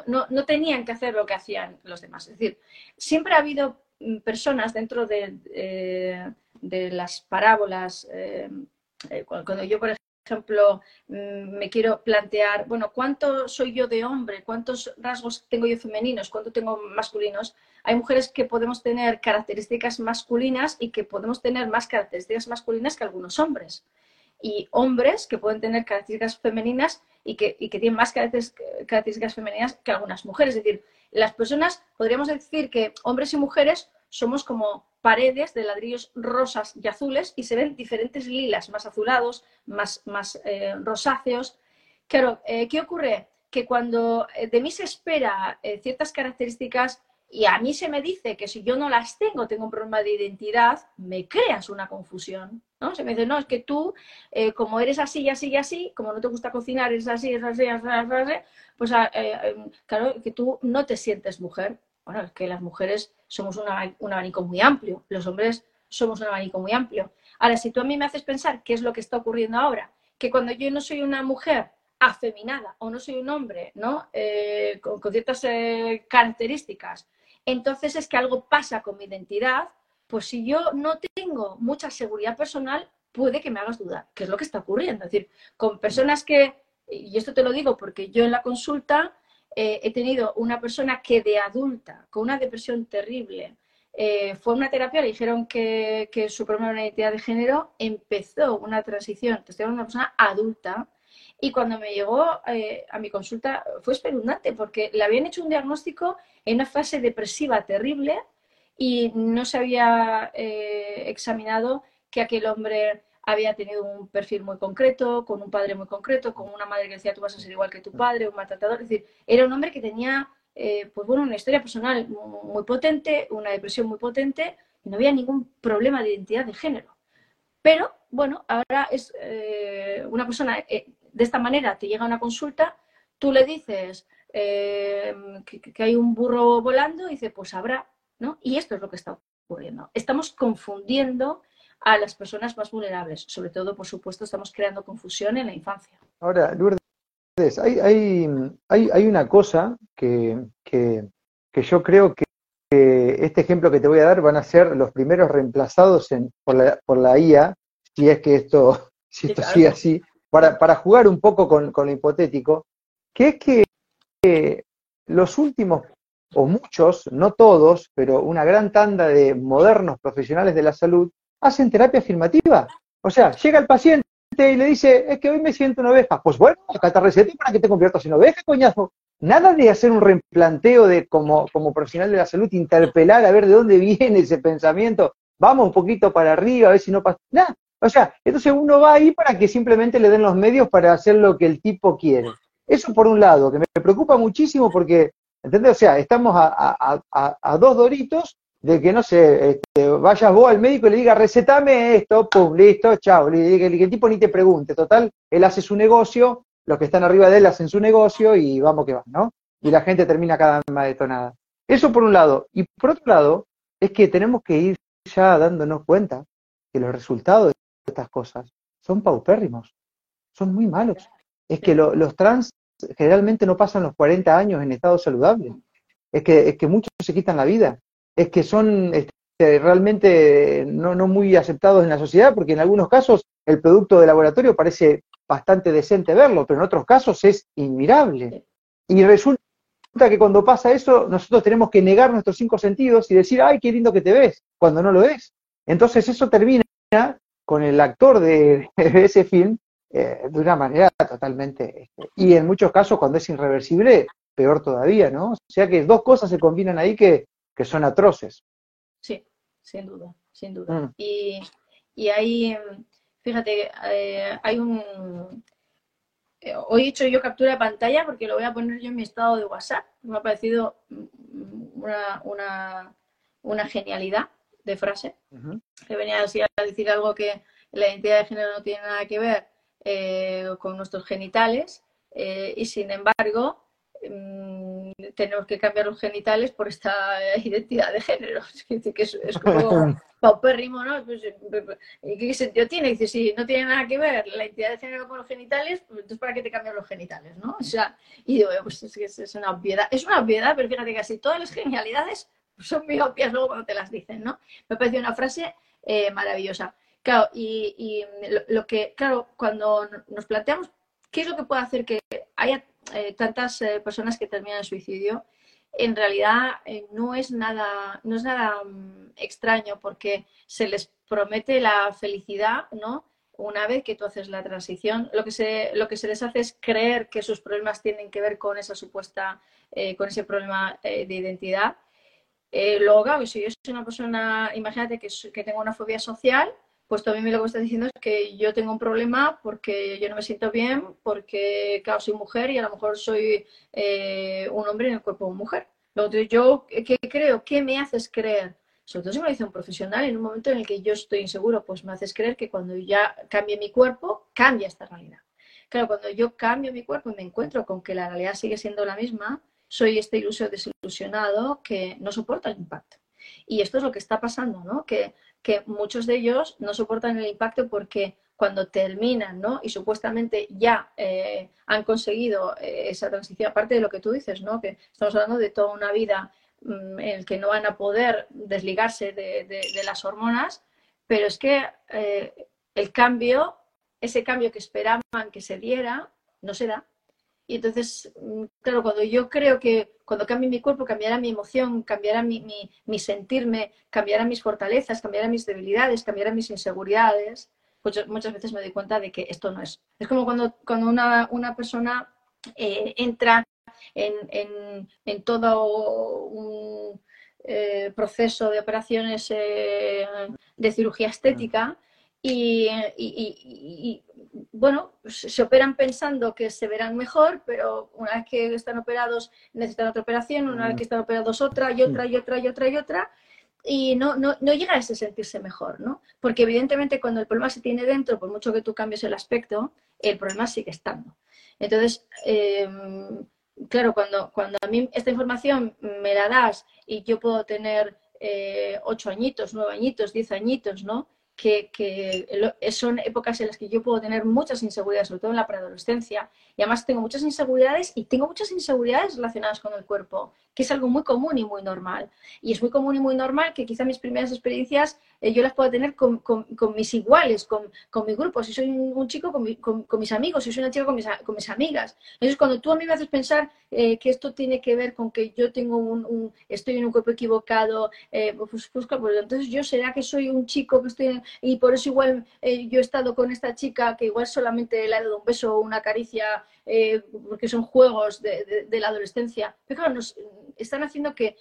no, tenían que hacer lo que hacían los demás. Es decir, siempre ha habido mm, personas dentro de, eh, las parábolas, eh, cuando yo, por ejemplo, mm, me quiero plantear, bueno, ¿cuánto soy yo de hombre? ¿Cuántos rasgos tengo yo femeninos? ¿Cuánto tengo masculinos? Hay mujeres que podemos tener características masculinas y que podemos tener más características masculinas que algunos hombres y hombres que pueden tener características femeninas y que, y que tienen más características femeninas que algunas mujeres. Es decir, las personas, podríamos decir que hombres y mujeres somos como paredes de ladrillos rosas y azules y se ven diferentes lilas, más azulados, más, más eh, rosáceos. Claro, eh, ¿qué ocurre? Que cuando eh, de mí se espera ciertas características y a mí se me dice que si yo no las tengo, tengo un problema de identidad, me creas una confusión. ¿no? Se me dice, no, es que tú, eh, como eres así y así y así, como no te gusta cocinar, eres así, es así, es así, así, pues ah, eh, em, claro, que tú no te sientes mujer. Bueno, es que las mujeres somos un abanico muy amplio, los hombres somos un abanico muy amplio. Ahora, si tú a mí me haces pensar qué es lo que está ocurriendo ahora, que cuando yo no soy una mujer afeminada o no soy un hombre, ¿no? Eh, con, ciertas características, entonces es que algo pasa con mi identidad, pues si yo no tengo mucha seguridad personal, puede que me hagas dudar, ¿Qué es lo que está ocurriendo. Es decir, con personas que, y esto te lo digo porque yo en la consulta eh, he tenido una persona que de adulta, con una depresión terrible, eh, fue a una terapia, le dijeron que, su problema era una identidad de género, empezó una transición, te estoy hablando de una persona adulta, y cuando me llegó eh, a mi consulta fue espeluznante porque le habían hecho un diagnóstico en una fase depresiva terrible y no se había eh, examinado que aquel hombre había tenido un perfil muy concreto, con un padre muy concreto, con una madre que decía tú vas a ser igual que tu padre, un maltratador. Es decir, era un hombre que tenía eh, pues bueno, una historia personal muy potente, una depresión muy potente y no había ningún problema de identidad de género. Pero bueno, ahora es una persona de esta manera te llega una consulta, tú le dices eh, que, hay un burro volando y dice, pues habrá, ¿no? Y esto es lo que está ocurriendo. Estamos confundiendo a las personas más vulnerables. Sobre todo, por supuesto, estamos creando confusión en la infancia. Ahora, Lourdes, hay, hay, hay, hay una cosa que, que, que yo creo que este ejemplo que te voy a dar van a ser los primeros reemplazados en, por, la, por la IA, si es que esto, <laughs> si esto sigue así, para, para, jugar un poco con, lo hipotético, que es que los últimos, o muchos, no todos, pero una gran tanda de modernos profesionales de la salud hacen terapia afirmativa. O sea, llega el paciente y le dice, es que hoy me siento una oveja. Pues bueno, acá te receta para que te conviertas en oveja, coñazo. Nada de hacer un replanteo de como, como profesional de la salud, interpelar a ver de dónde <laughs> viene ese pensamiento. Vamos un poquito para arriba, a ver si no pasa. Nada. O sea, entonces uno va ahí para que simplemente le den los medios para hacer lo que el tipo quiere. Eso por un lado, que me preocupa muchísimo porque, ¿entendés? O sea, estamos a, a, a dos doritos de que, no sé, este, vayas vos al médico y le digas, recetame esto, pum, listo, chao, que, que el tipo ni te pregunte, total, él hace su negocio, los que están arriba de él hacen su negocio y vamos que va, ¿no? Y la gente termina cada vez más detonada. Eso por un lado. Y por otro lado, es que tenemos que ir ya dándonos cuenta que los resultados estas cosas son paupérrimos, son muy malos. Es que lo, los trans generalmente no pasan los 40 años en estado saludable. Es que, es que muchos se quitan la vida es que son este, realmente no, no muy aceptados en la sociedad, porque en algunos casos el producto de laboratorio parece bastante decente verlo, pero en otros casos es inmirable. Y resulta que cuando pasa eso, nosotros tenemos que negar nuestros cinco sentidos y decir, ay, qué lindo que te ves, cuando no lo es. Entonces eso termina con el actor de, ese film eh, de una manera totalmente... Este, y en muchos casos, cuando es irreversible, peor todavía, ¿no? O sea que dos cosas se combinan ahí que, que son atroces. Sí, sin duda, sin duda. Mm. Y, y ahí, fíjate, eh, hay un... Eh, hoy he hecho yo captura de pantalla porque lo voy a poner yo en mi estado de WhatsApp. Me ha parecido una, una, una genialidad de frase. Que venía así a decir algo que la identidad de género no tiene nada que ver eh, con nuestros genitales y sin embargo Mm, tenemos que cambiar los genitales por esta <laughs> identidad de género. <laughs> Es, que es, como <laughs> paupérrimo, ¿no? Pues, ¿Qué sentido tiene? Dice, si no tiene nada que ver la identidad de género con los genitales, pues entonces ¿para qué te cambian los genitales, no? O sea, y digo, pues es es una obviedad. Es una obviedad, pero fíjate que casi todas las genialidades son muy luego cuando te las dicen, ¿no? Me parece una frase eh, maravillosa. Claro, y, lo que, claro, cuando nos planteamos qué es lo que puede hacer que haya eh, tantas eh, personas que terminan en suicidio, en realidad no es nada, no es nada mm, extraño porque se les promete la felicidad, ¿no? Una vez que tú haces la transición, lo que se, lo que se les hace es creer que sus problemas tienen que ver con esa supuesta, con ese problema de identidad. Luego, claro, si yo soy una persona, imagínate que, que tengo una fobia social, pues también lo que me estás diciendo es que yo tengo un problema porque yo no me siento bien, porque, claro, soy mujer y a lo mejor soy eh, un hombre en el cuerpo de una mujer. Luego, yo, ¿qué creo? ¿Qué me haces creer? Sobre todo si me lo dice un profesional, en un momento en el que yo estoy inseguro, pues me haces creer que cuando ya cambie mi cuerpo, cambia esta realidad. Claro, cuando yo cambio mi cuerpo y me encuentro con que la realidad sigue siendo la misma, soy este iluso desilusionado que no soporta el impacto. Y esto es lo que está pasando, ¿no? Que que muchos de ellos no soportan el impacto porque cuando terminan, ¿no? Y supuestamente ya eh, han conseguido eh, esa transición, aparte de lo que tú dices, ¿no? Que estamos hablando de toda una vida mm, en el que no van a poder desligarse de, las hormonas, pero es que eh, el cambio, ese cambio que esperaban que se diera, no se da. Y entonces, mm, claro, cuando yo creo que cuando cambie mi cuerpo, cambiará mi emoción, cambiará mi, mi, sentirme, cambiará mis fortalezas, cambiará mis debilidades, cambiará mis inseguridades, pues muchas veces me doy cuenta de que esto no es. Es como cuando, cuando una, una persona eh, entra en, en, en, todo un eh, proceso de operaciones eh, de cirugía estética y, y, bueno, se operan pensando que se verán mejor, pero una vez que están operados necesitan otra operación, una vez que están operados otra y otra y otra y otra y otra, y no, no, no llega a ese sentirse mejor, ¿no? Porque evidentemente cuando el problema se tiene dentro, por mucho que tú cambies el aspecto, el problema sigue estando. Entonces, em, claro, cuando, cuando a mí esta información me la das y yo puedo tener eh, ocho añitos, nueve añitos, diez añitos, ¿no? Que, son épocas en las que yo puedo tener muchas inseguridades, sobre todo en la preadolescencia, y además tengo muchas inseguridades y tengo muchas inseguridades relacionadas con el cuerpo, que es algo muy común y muy normal. Y es muy común y muy normal que quizá mis primeras experiencias eh, yo las pueda tener con, mis iguales, con, con, mi grupo. Si soy un, chico, con, mis amigos, si soy una chica, con mis, con mis amigas. Entonces, cuando tú a mí me haces pensar eh, que esto tiene que ver con que yo tengo un, estoy en un cuerpo equivocado, eh, pues, pues, pues, entonces yo será que soy un chico que estoy en, y por eso igual eh, yo he estado con esta chica que igual solamente le ha dado un beso o una caricia eh, porque son juegos de, la adolescencia. Pero claro, nos están haciendo que,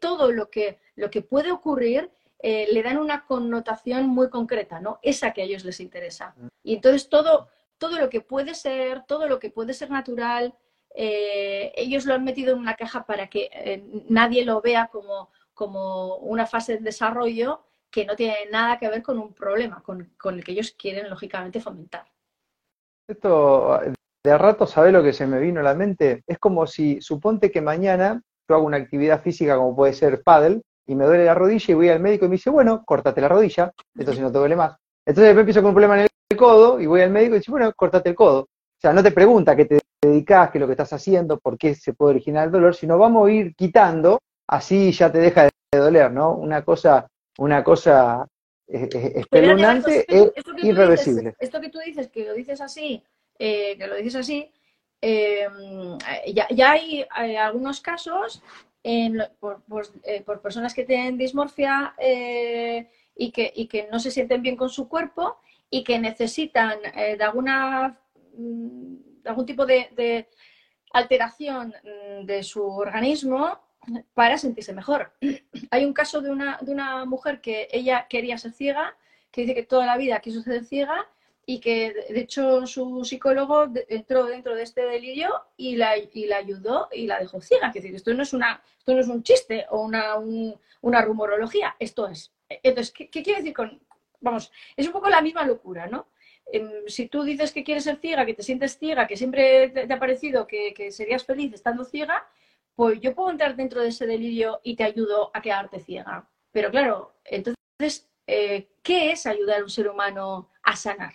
todo lo que, lo que puede ocurrir eh, le dan una connotación muy concreta, ¿no? Esa que a ellos les interesa. Y entonces todo, todo lo que puede ser, todo lo que puede ser natural, ellos lo han metido en una caja para que nadie lo vea como, como una fase de desarrollo que no tiene nada que ver con un problema, con, el que ellos quieren, lógicamente, fomentar. Esto, de a rato, ¿sabe lo que se me vino a la mente? Es como si, suponte que mañana yo hago una actividad física como puede ser paddle, y me duele la rodilla y voy al médico y me dice, bueno, córtate la rodilla, entonces no te duele más. Entonces después empiezo con un problema en el codo y voy al médico y dice, bueno, córtate el codo. O sea, no te pregunta qué te dedicas, qué es lo que estás haciendo, por qué se puede originar el dolor, sino vamos a ir quitando, así ya te deja de doler, ¿no? Una cosa una cosa eh, eh, espeluznante e irreversible. esto que tú dices, que lo dices así, eh, que lo dices así, ya, hay, algunos casos por, personas que tienen dismorfia y, que, y que no se sienten bien con su cuerpo y que necesitan de alguna mm, algún tipo de alteración mm, de su organismo para sentirse mejor. <clears throat> Hay un caso de una, de una mujer que ella quería ser ciega, que dice que toda la vida quiso ser ciega y que de hecho su psicólogo entró dentro de este delirio y la, y la ayudó y la dejó ciega. Es decir, esto no es, una, esto no es un chiste o una, una rumorología, esto es. Entonces, ¿qué, quiere decir con...? Vamos, es un poco la misma locura, ¿no? Em, si tú dices que quieres ser ciega, que te sientes ciega, que siempre te, ha parecido que, que serías feliz estando ciega, pues yo puedo entrar dentro de ese delirio y te ayudo a quedarte ciega. Pero claro, entonces, eh, ¿qué es ayudar a un ser humano a sanar?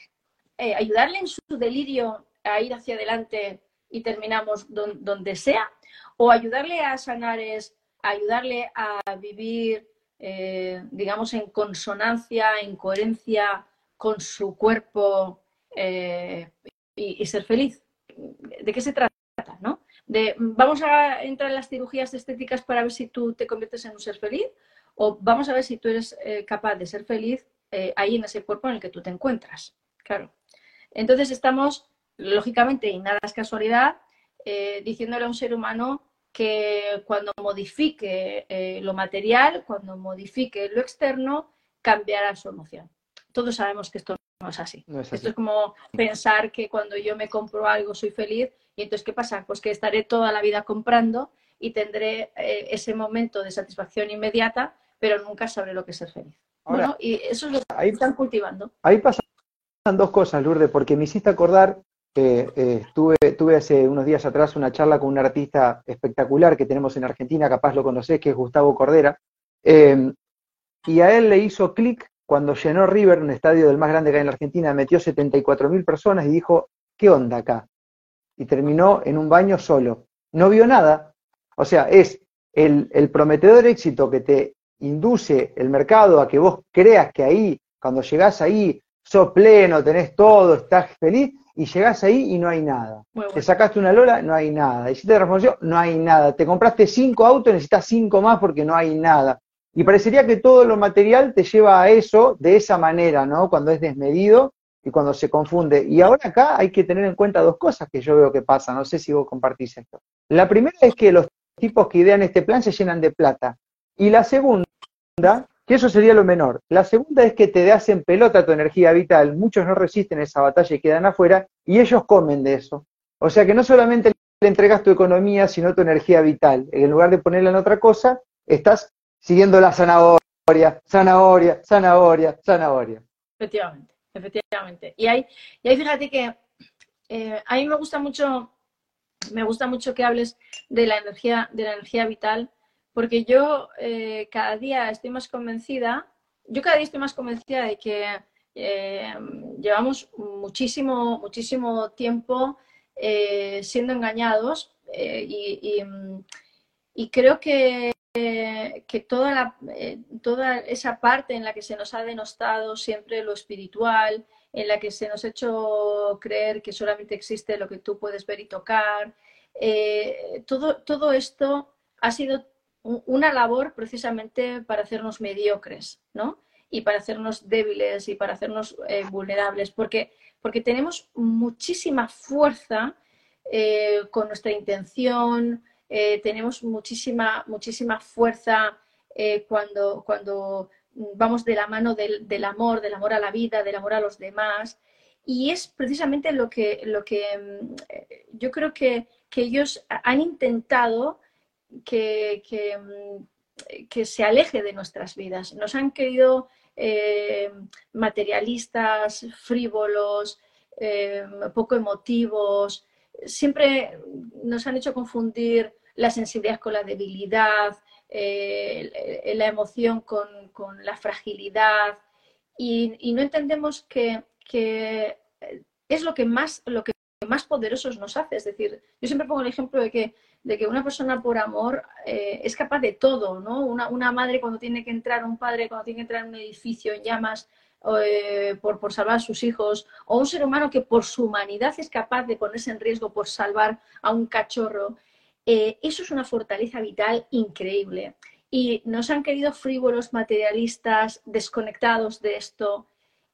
Eh, ¿Ayudarle en su delirio a ir hacia adelante y terminamos donde sea? ¿O ayudarle a sanar es ayudarle a vivir, eh, digamos, en consonancia, en coherencia con su cuerpo y, y ser feliz? ¿De qué se trata? De vamos a entrar en las cirugías estéticas para ver si tú te conviertes en un ser feliz o vamos a ver si tú eres eh, capaz de ser feliz eh, ahí en ese cuerpo en el que tú te encuentras. Claro. Entonces estamos, lógicamente, y nada es casualidad, eh, diciéndole a un ser humano que cuando modifique lo material, cuando modifique lo externo, cambiará su emoción. Todos sabemos que esto no es así. Esto es como pensar que cuando yo me compro algo soy feliz y entonces, ¿qué pasa? Pues que estaré toda la vida comprando y tendré eh, ese momento de satisfacción inmediata, pero nunca sabré lo que es ser feliz. bueno, y eso es lo que están cultivando. Ahí pasan dos cosas, Lourdes, porque me hiciste acordar que eh, tuve, hace unos días atrás una charla con un artista espectacular que tenemos en Argentina, capaz lo conocés, que es Gustavo Cordera, em, y a él le hizo clic cuando llenó River, un estadio del más grande que hay en la Argentina, metió 74 mil personas y dijo, ¿qué onda acá? Y terminó en un baño solo. No vio nada. O sea, es el, prometedor éxito que te induce el mercado a que vos creas que ahí, cuando llegás ahí, sos pleno, tenés todo, estás feliz, y llegás ahí y no hay nada. Te sacaste una lola, no hay nada. Hiciste transformación, no hay nada. Te compraste cinco autos, necesitas cinco más porque no hay nada. Y parecería que todo lo material te lleva a eso de esa manera, ¿no? Cuando es desmedido y cuando se confunde. Y ahora acá hay que tener en cuenta dos cosas que yo veo que pasan, no sé si vos compartís esto. La primera es que los tipos que idean este plan se llenan de plata. Y la segunda, que eso sería lo menor, la segunda es que te hacen pelota tu energía vital, muchos no resisten esa batalla y quedan afuera, y ellos comen de eso. O sea que no solamente le entregas tu economía, sino tu energía vital. En lugar de ponerla en otra cosa, estás siguiendo la zanahoria, zanahoria, zanahoria, zanahoria. Efectivamente efectivamente. Y ahí, y ahí fíjate que eh, a mí me gusta mucho, me gusta mucho que hables de la energía, de la energía vital, porque yo eh, cada día estoy más convencida yo cada día estoy más convencida de que eh, llevamos muchísimo, muchísimo tiempo eh, siendo engañados y, y, creo que, que toda, la, toda esa parte en la que se nos ha denostado siempre lo espiritual, en la que se nos ha hecho creer que solamente existe lo que tú puedes ver y tocar, todo, todo esto ha sido una labor precisamente para hacernos mediocres, ¿no? Y para hacernos débiles y para hacernos eh, vulnerables, porque, porque tenemos muchísima fuerza eh, con nuestra intención, eh, tenemos muchísima, muchísima fuerza cuando, cuando vamos de la mano del, del, amor, del amor a la vida, del amor a los demás. Y es precisamente lo que, lo que mm, yo creo que, que ellos han intentado que, mm, que, se aleje de nuestras vidas. Nos han querido eh, materialistas, frívolos, eh, poco emotivos, siempre nos han hecho confundir la sensibilidad con la debilidad, eh, la emoción con, con la fragilidad y, no entendemos que, que es lo que más, lo que más poderosos nos hace. Es decir, yo siempre pongo el ejemplo de que, de que una persona por amor eh, es capaz de todo, ¿no? Una, madre cuando tiene que entrar, un padre cuando tiene que entrar en un edificio en llamas eh, por, por salvar a sus hijos, o un ser humano que por su humanidad es capaz de ponerse en riesgo por salvar a un cachorro. Eh, eso es una fortaleza vital increíble. Y nos han querido frívolos, materialistas, desconectados de esto.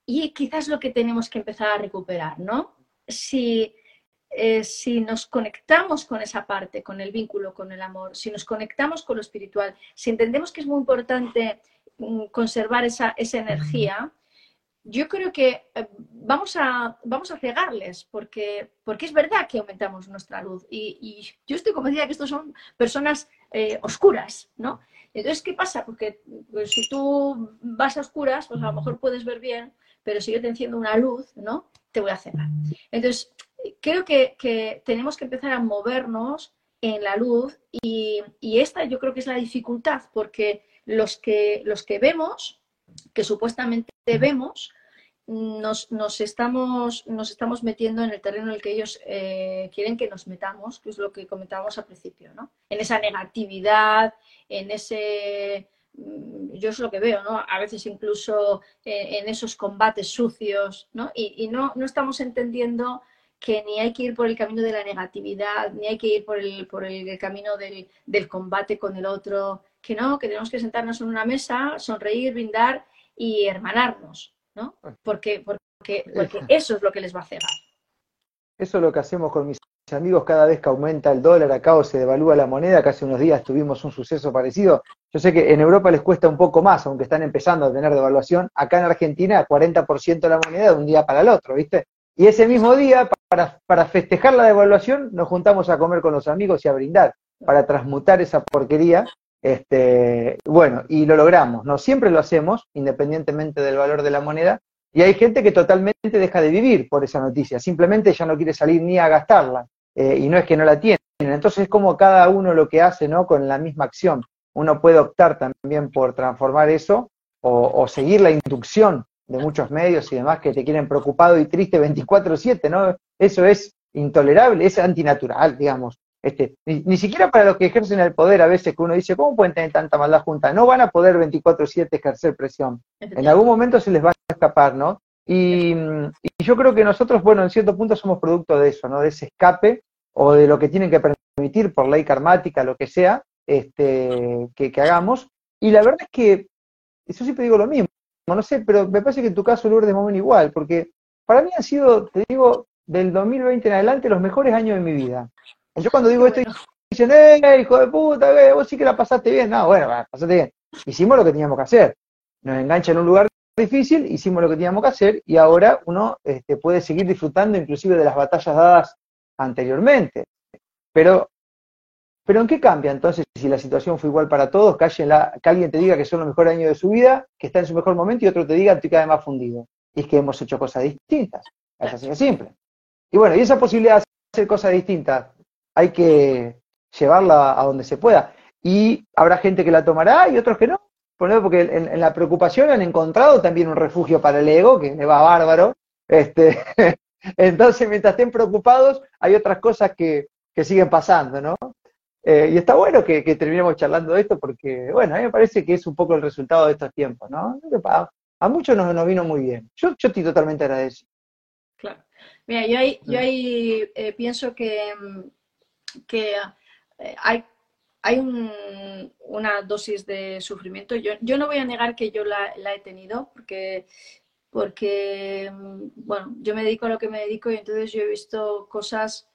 Y quizás lo que tenemos que empezar a recuperar, ¿no? si, eh, si nos conectamos con esa parte, con el vínculo, con el amor, si nos conectamos con lo espiritual, si entendemos que es muy importante mm, conservar esa, esa energía, yo creo que eh, vamos a, vamos a cegarles, porque, porque es verdad que aumentamos nuestra luz. Y, yo estoy convencida que estos son personas eh, oscuras, ¿no? Entonces, ¿qué pasa? Porque pues, si tú vas a oscuras, pues a lo mejor puedes ver bien, pero si yo te enciendo una luz, ¿no? Te voy a cegar. Entonces, creo que, tenemos que empezar a movernos en la luz y, esta yo creo que es la dificultad, porque los que, los que vemos, que supuestamente vemos, nos, nos, estamos, nos estamos metiendo en el terreno en el que ellos eh, quieren que nos metamos, que es lo que comentábamos al principio, ¿no? En esa negatividad, en ese Mm, yo es lo que veo, ¿no? A veces incluso eh, en esos combates sucios, ¿no? Y, no, no, estamos entendiendo que ni hay que ir por el camino de la negatividad, ni hay que ir por el, por el camino del, del, combate con el otro, que no, que tenemos que sentarnos en una mesa, sonreír, brindar y hermanarnos, ¿no? Porque, porque, porque eso es lo que les va a cegar. Eso es lo que hacemos con mis amigos cada vez que aumenta el dólar acá o se devalúa la moneda, que hace unos días tuvimos un suceso parecido. Yo sé que en Europa les cuesta un poco más, aunque están empezando a tener devaluación. Acá en Argentina, 40% de la moneda de un día para el otro, ¿viste? Y ese mismo día, para, para festejar la devaluación, nos juntamos a comer con los amigos y a brindar, para transmutar esa porquería. Este, bueno, y lo logramos, ¿no? Siempre lo hacemos, independientemente del valor de la moneda, y hay gente que totalmente deja de vivir por esa noticia, simplemente ya no quiere salir ni a gastarla. Eh, y no es que no la tienen. Entonces es como cada uno lo que hace, ¿no? Con la misma acción. Uno puede optar también por transformar eso o, seguir la inducción de muchos medios y demás que te quieren preocupado y triste 24/7, ¿no? Eso es intolerable, es antinatural, digamos. Este, ni, siquiera para los que ejercen el poder a veces que uno dice, ¿cómo pueden tener tanta maldad junta? No van a poder 24/7 ejercer presión. En algún momento se les va a escapar, ¿no? Y, yo creo que nosotros, bueno, en cierto punto somos producto de eso, ¿no? De ese escape o de lo que tienen que permitir por ley karmática, lo que sea, este, que, hagamos. Y la verdad es que, eso siempre digo lo mismo, no sé, pero me parece que en tu caso, Lourdes, más o menos igual, porque para mí han sido, te digo, del 2020 en adelante los mejores años de mi vida. Yo cuando digo esto, dicen, ¡eh, hijo de puta, vos sí que la pasaste bien! No, bueno, pasaste bien. Hicimos lo que teníamos que hacer. Nos engancha en un lugar difícil, hicimos lo que teníamos que hacer y ahora uno este, puede seguir disfrutando inclusive de las batallas dadas anteriormente. Pero, pero ¿en qué cambia entonces si la situación fue igual para todos? Que alguien, te diga que son los mejores años de su vida, que está en su mejor momento y otro te diga estoy cada vez más fundido. Y es que hemos hecho cosas distintas. Es así de simple. Y bueno, y esa posibilidad de hacer cosas distintas hay que llevarla a donde se pueda. Y habrá gente que la tomará y otros que no. porque en, la preocupación han encontrado también un refugio para el ego, que le va bárbaro. Este, <laughs> entonces, mientras estén preocupados, hay otras cosas que, siguen pasando, ¿no? Eh, y está bueno que, terminemos charlando de esto porque, bueno, a mí me parece que es un poco el resultado de estos tiempos, ¿no? A, muchos nos, nos, vino muy bien. Yo, yo estoy totalmente agradecido. Claro. Mira, yo ahí, yo ahí eh, pienso que, que eh, hay, hay una dosis de sufrimiento. Yo, yo, no voy a negar que yo la, la he tenido porque porque, bueno, yo me dedico a lo que me dedico y entonces yo he visto cosas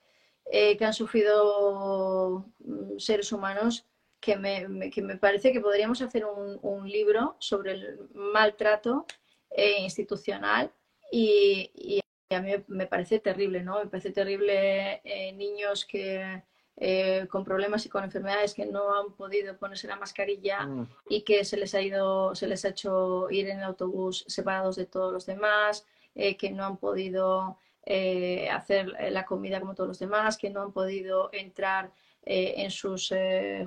eh, que han sufrido mm, seres humanos que me, que me, parece que podríamos hacer un, un libro sobre el maltrato eh, institucional y, y, a mí me parece terrible, ¿no? Me parece terrible eh, niños que eh, con problemas y con enfermedades que no han podido ponerse la mascarilla mm. y que se les ha ido, se les ha hecho ir en el autobús separados de todos los demás, eh, que no han podido eh, hacer la comida como todos los demás, que no han podido entrar en sus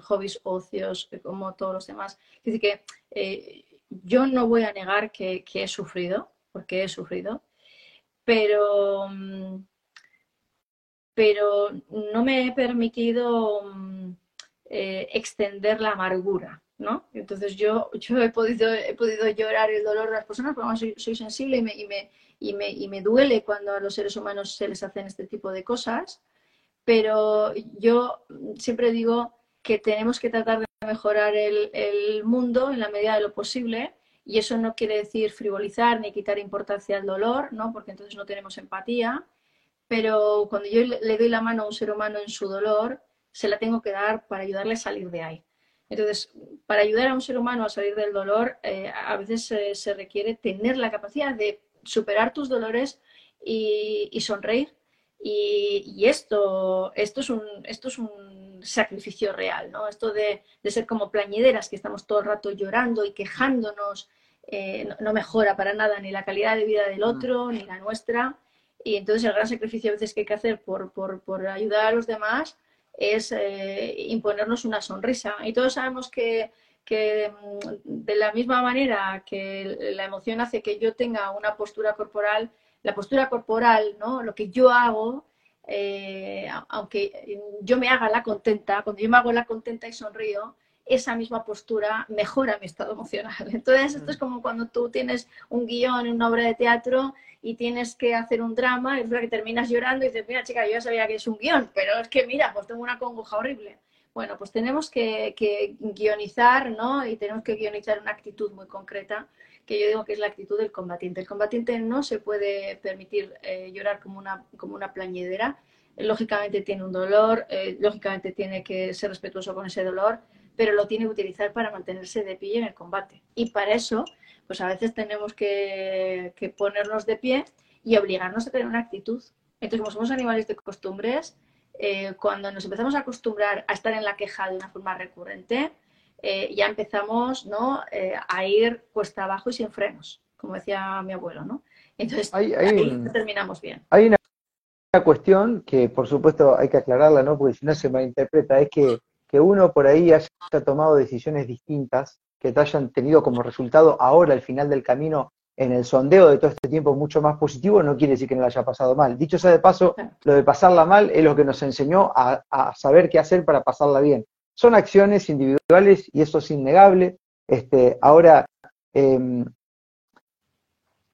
hobbies ocios como todos los demás. Es decir, que yo no voy a negar que, que he sufrido, porque he sufrido, pero mm, pero no me he permitido mm, eh, extender la amargura, ¿no? Entonces yo, he, podido, llorar el dolor de las personas, porque soy, sensible y me, y, me, y, me, y me duele cuando a los seres humanos se les hacen este tipo de cosas, pero yo siempre digo que tenemos que tratar de mejorar el, el mundo en la medida de lo posible y eso no quiere decir frivolizar ni quitar importancia al dolor, ¿no? Porque entonces no tenemos empatía, pero cuando yo le doy la mano a un ser humano en su dolor, se la tengo que dar para ayudarle a salir de ahí. Entonces, para ayudar a un ser humano a salir del dolor, eh, a veces se requiere tener la capacidad de superar tus dolores y, sonreír. Y, esto, esto, es un, esto es un sacrificio real, ¿no? Esto de, ser como plañideras, que estamos todo el rato llorando y quejándonos, eh, no, mejora para nada ni la calidad de vida del otro, ni la nuestra. Y entonces el gran sacrificio a veces que hay que hacer por, por, por ayudar a los demás es eh, imponernos una sonrisa. Y todos sabemos que, que, mm, de la misma manera que la emoción hace que yo tenga una postura corporal, la postura corporal, ¿no? lo que yo hago, eh, aunque yo me haga la contenta, cuando yo me hago la contenta y sonrío, esa misma postura mejora mi estado emocional. <laughs> Entonces, esto es mm. como cuando tú tienes un guion en una obra de teatro y tienes que hacer un drama, es que terminas llorando y dices, mira chica, yo ya sabía que es un guion, pero es que mira, pues tengo una congoja horrible. Bueno, pues tenemos que, guionizar, ¿no? Y tenemos que guionizar una actitud muy concreta, que yo digo que es la actitud del combatiente. El combatiente no se puede permitir eh, llorar como una, como una plañidera, lógicamente tiene un dolor, lógicamente tiene que ser respetuoso con ese dolor, pero lo tiene que utilizar para mantenerse de pie en el combate. Y para eso pues a veces tenemos que, ponernos de pie y obligarnos a tener una actitud. Entonces, como somos animales de costumbres, eh, cuando nos empezamos a acostumbrar a estar en la queja de una forma recurrente, eh, ya empezamos ¿no? Eh, a ir cuesta abajo y sin frenos, como decía mi abuelo. ¿no? Entonces, ahí terminamos bien. Hay una, cuestión que, por supuesto, hay que aclararla, ¿no? porque si no se malinterpreta, es que, que uno por ahí haya tomado decisiones distintas que te hayan tenido como resultado ahora, al final del camino, en el sondeo de todo este tiempo mucho más positivo, no quiere decir que no lo haya pasado mal. Dicho sea de paso, lo de pasarla mal es lo que nos enseñó a, saber qué hacer para pasarla bien. Son acciones individuales y eso es innegable. Este, ahora, em,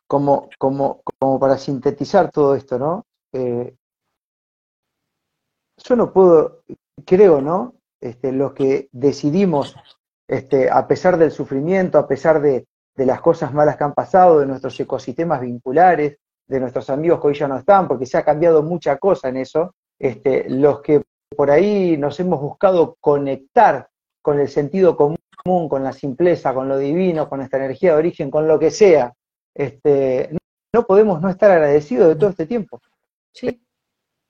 como, como, como para sintetizar todo esto, ¿no? Eh, yo no puedo, creo, ¿no? Este, los que decidimos este, a pesar del sufrimiento, a pesar de, las cosas malas que han pasado, de nuestros ecosistemas vinculares, de nuestros amigos que hoy ya no están, porque se ha cambiado mucha cosa en eso, este, los que por ahí nos hemos buscado conectar con el sentido común, con la simpleza, con lo divino, con esta energía de origen, con lo que sea, este, no podemos no estar agradecidos de todo este tiempo. Sí.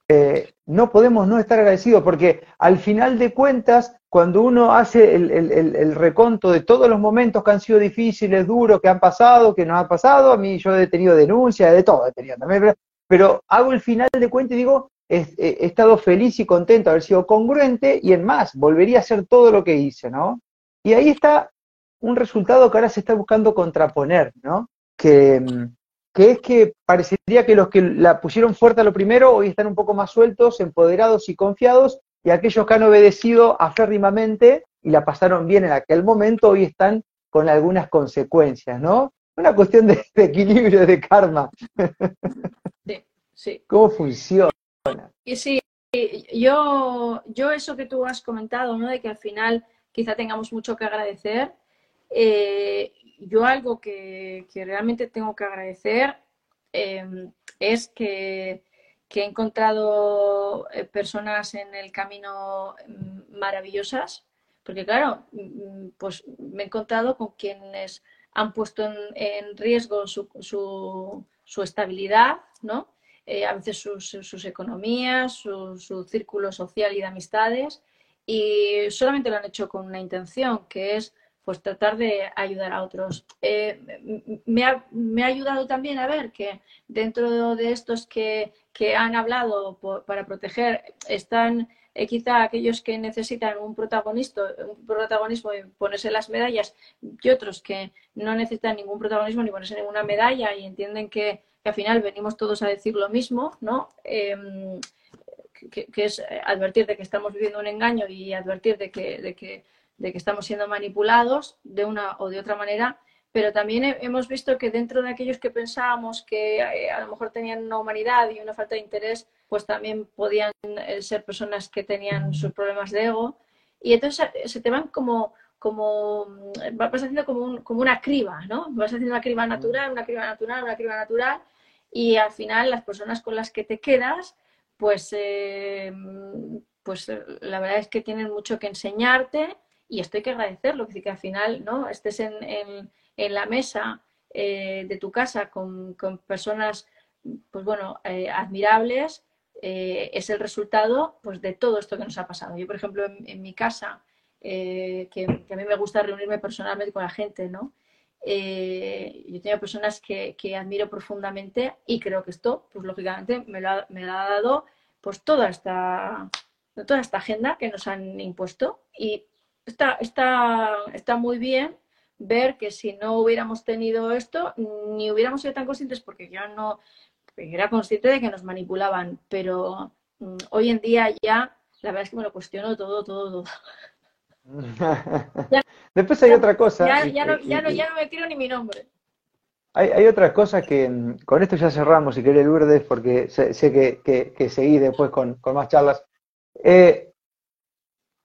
Eh, no podemos no estar agradecidos porque al final de cuentas cuando uno hace el, reconto de todos los momentos que han sido difíciles, duros, que han pasado, que nos ha pasado, a mí yo he tenido denuncias, de todo he tenido también, pero, hago el final de cuenta y digo, he, estado feliz y contento de haber sido congruente y en más, volvería a hacer todo lo que hice, ¿no? Y ahí está un resultado que ahora se está buscando contraponer, ¿no? Que, que es que parecería que los que la pusieron fuerte a lo primero hoy están un poco más sueltos, empoderados y confiados, y aquellos que han obedecido aférrimamente y la pasaron bien en aquel momento, hoy están con algunas consecuencias, ¿no? Una cuestión de, equilibrio, de karma. Sí, sí. ¿Cómo funciona? Y sí, yo, yo eso que tú has comentado, ¿no? De que al final quizá tengamos mucho que agradecer. Eh, yo algo que, realmente tengo que agradecer em, es que, he encontrado eh, personas en el camino mm, maravillosas, porque claro, mm, pues me he encontrado con quienes han puesto en, riesgo su, su, estabilidad, ¿no? Eh, a veces sus, economías, su, círculo social y de amistades, y solamente lo han hecho con una intención, que es pues tratar de ayudar a otros. Eh, me, ha, ayudado también a ver que dentro de estos que, han hablado para proteger están eh, quizá aquellos que necesitan un, protagonista, un protagonismo y ponerse las medallas y otros que no necesitan ningún protagonismo ni ponerse ninguna medalla y entienden que, al final venimos todos a decir lo mismo, ¿no? Em, que, es advertir de que estamos viviendo un engaño y advertir de que, de que de que estamos siendo manipulados de una o de otra manera, pero también hemos visto que dentro de aquellos que pensábamos que eh, a lo mejor tenían una humanidad y una falta de interés, pues también podían eh, ser personas que tenían sus problemas de ego. Y entonces eh, se te van como, como vas haciendo como, como una criba, ¿no? Vas haciendo una criba natural, una criba natural, una criba natural, y al final las personas con las que te quedas, pues, pues la verdad es que tienen mucho que enseñarte y esto hay que agradecerlo, que, al final ¿no? estés en, en, la mesa eh, de tu casa con, con, personas pues bueno, eh, admirables, eh, es el resultado pues, de todo esto que nos ha pasado. Yo, por ejemplo, en, mi casa, que, a mí me gusta reunirme personalmente con la gente, ¿no? yo tengo personas que, que, admiro profundamente y creo que esto, pues lógicamente, me lo ha, me lo ha dado pues toda esta, toda esta agenda que nos han impuesto y está, está, está muy bien ver que si no hubiéramos tenido esto, ni hubiéramos sido tan conscientes, porque yo no era consciente de que nos manipulaban, pero mm, hoy en día ya la verdad es que me lo cuestiono todo, todo, todo. <laughs> Después hay otra cosa. Ya, no, ya, no, ya, no, me quiero ni mi nombre. Hay, hay otra cosa que mm, con esto ya cerramos, si querés, Lourdes, porque sé, que, que, que, seguí después con, con más charlas. Eh,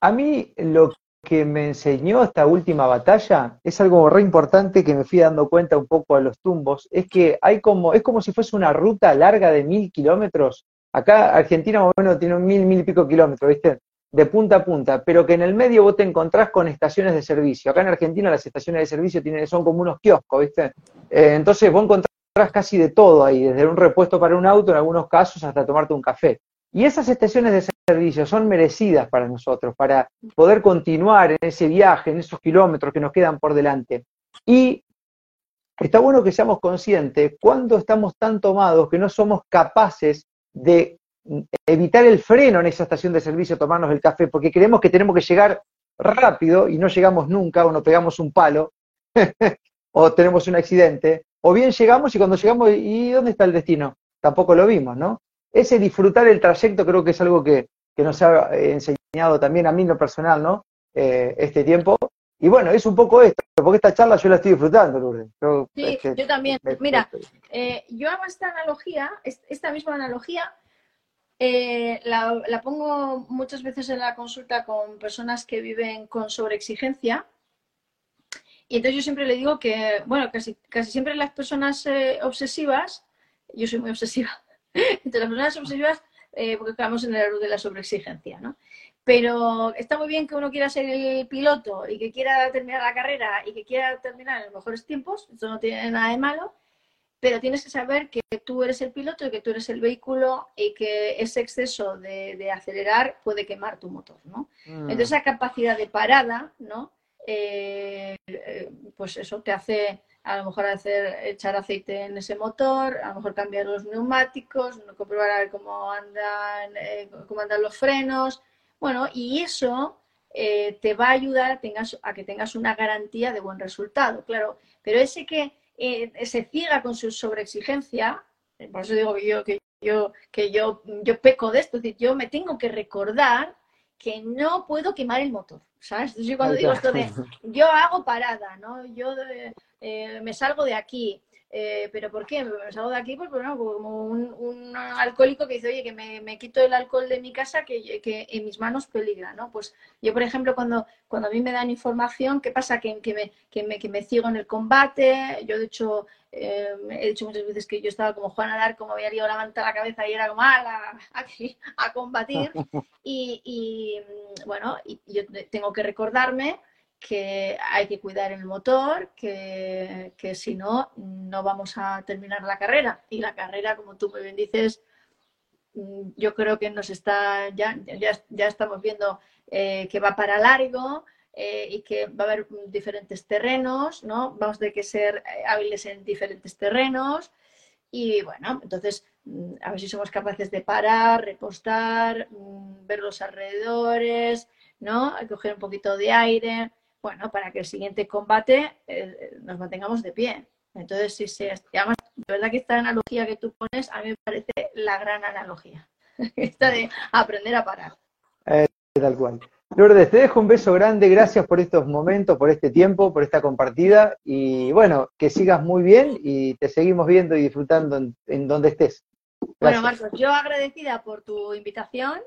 a mí lo que me enseñó esta última batalla es algo re importante que me fui dando cuenta un poco a los tumbos, es que hay como, es como si fuese una ruta larga de mil kilómetros. Acá Argentina, bueno, tiene mil, mil y pico kilómetros, ¿viste? De punta a punta, pero que en el medio vos te encontrás con estaciones de servicio. Acá en Argentina las estaciones de servicio tienen, son como unos kioscos, ¿viste? Eh, entonces vos encontrás casi de todo ahí, desde un repuesto para un auto en algunos casos hasta tomarte un café. Y esas estaciones de servicio son merecidas para nosotros, para poder continuar en ese viaje, en esos kilómetros que nos quedan por delante. Y está bueno que seamos conscientes cuando estamos tan tomados que no somos capaces de evitar el freno en esa estación de servicio, tomarnos el café, porque creemos que tenemos que llegar rápido y no llegamos nunca o nos pegamos un palo <laughs> o tenemos un accidente, o bien llegamos y cuando llegamos, ¿y dónde está el destino? Tampoco lo vimos, ¿no? Ese disfrutar el trayecto creo que es algo que, nos ha eh, enseñado también a mí en lo personal, ¿no? Eh, este tiempo. Y bueno, es un poco esto, porque esta charla yo la estoy disfrutando, Lourdes. sí, este, yo también. Mira, eh, yo hago esta analogía, esta misma analogía, la, la, pongo muchas veces en la consulta con personas que viven con sobreexigencia. Y entonces yo siempre le digo que, bueno, casi, casi siempre las personas obsesivas, yo soy muy obsesiva, entre las personas obsesivas, eh, porque estamos en el error de la sobreexigencia, ¿no? Pero está muy bien que uno quiera ser el piloto y que quiera terminar la carrera y que quiera terminar en los mejores tiempos, eso no tiene nada de malo, pero tienes que saber que tú eres el piloto y que tú eres el vehículo y que ese exceso de, acelerar puede quemar tu motor, ¿no? Mm. Entonces esa capacidad de parada, ¿no? Eh, eh, pues eso te hace a lo mejor hacer, echar aceite en ese motor, a lo mejor cambiar los neumáticos, comprobar cómo andan, eh, cómo andan los frenos. Bueno, y eso eh, te va a ayudar a, tengas, a que tengas una garantía de buen resultado, claro. Pero ese que eh, se ciega con su sobreexigencia, por eso digo que yo, que yo, que yo, yo peco de esto, es decir, yo me tengo que recordar que no puedo quemar el motor, ¿sabes? Yo cuando digo esto de, yo hago parada, ¿no? Yo eh, me salgo de aquí, eh, ¿Pero por qué? Me salgo de aquí pues, bueno, como un, alcohólico que dice, oye, que me, quito el alcohol de mi casa, que, en mis manos peligra, ¿no? Pues yo, por ejemplo, cuando, cuando a mí me dan información, ¿qué pasa? Que, que, me, que, me, que me ciego en el combate. Yo, de hecho, eh, he dicho muchas veces que yo estaba como Juana Dar, como había ido levantar la cabeza y era como, a, aquí, a combatir. <laughs> Y, y bueno, y yo tengo que recordarme que hay que cuidar el motor, que, si no, no vamos a terminar la carrera. Y la carrera, como tú muy bien dices, mm, yo creo que nos está, ya, ya, estamos viendo eh, que va para largo eh, y que va a haber diferentes terrenos, ¿no? Vamos a tener que ser eh, hábiles en diferentes terrenos. Y bueno, entonces, mm, a ver si somos capaces de parar, repostar, mm, ver los alrededores, ¿no? Coger un poquito de aire bueno, para que el siguiente combate eh, nos mantengamos de pie. Entonces, si se además, de verdad que esta analogía que tú pones a mí me parece la gran analogía, <laughs> esta de aprender a parar. Eh, tal cual. Lourdes, te dejo un beso grande, gracias por estos momentos, por este tiempo, por esta compartida y bueno, que sigas muy bien y te seguimos viendo y disfrutando en, donde estés. Bueno, Marcos, yo agradecida por tu invitación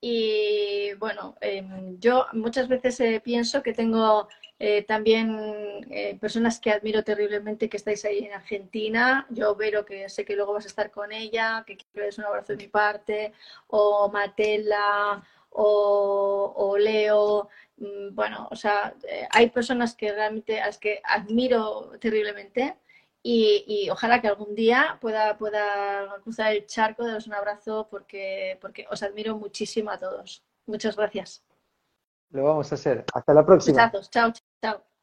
y bueno, em, yo muchas veces eh, pienso que tengo eh, también eh, personas que admiro terriblemente que estáis ahí en Argentina. Yo Vero, que sé que luego vas a estar con ella, que quiero un abrazo de mi parte, o Matela, o, Leo. Mm, bueno, o sea, hay personas que realmente a las que admiro terriblemente y, ojalá que algún día pueda, pueda cruzar el charco, daros un abrazo porque, porque os admiro muchísimo a todos. Muchas gracias. Lo vamos a hacer. Hasta la próxima. Chao, chao.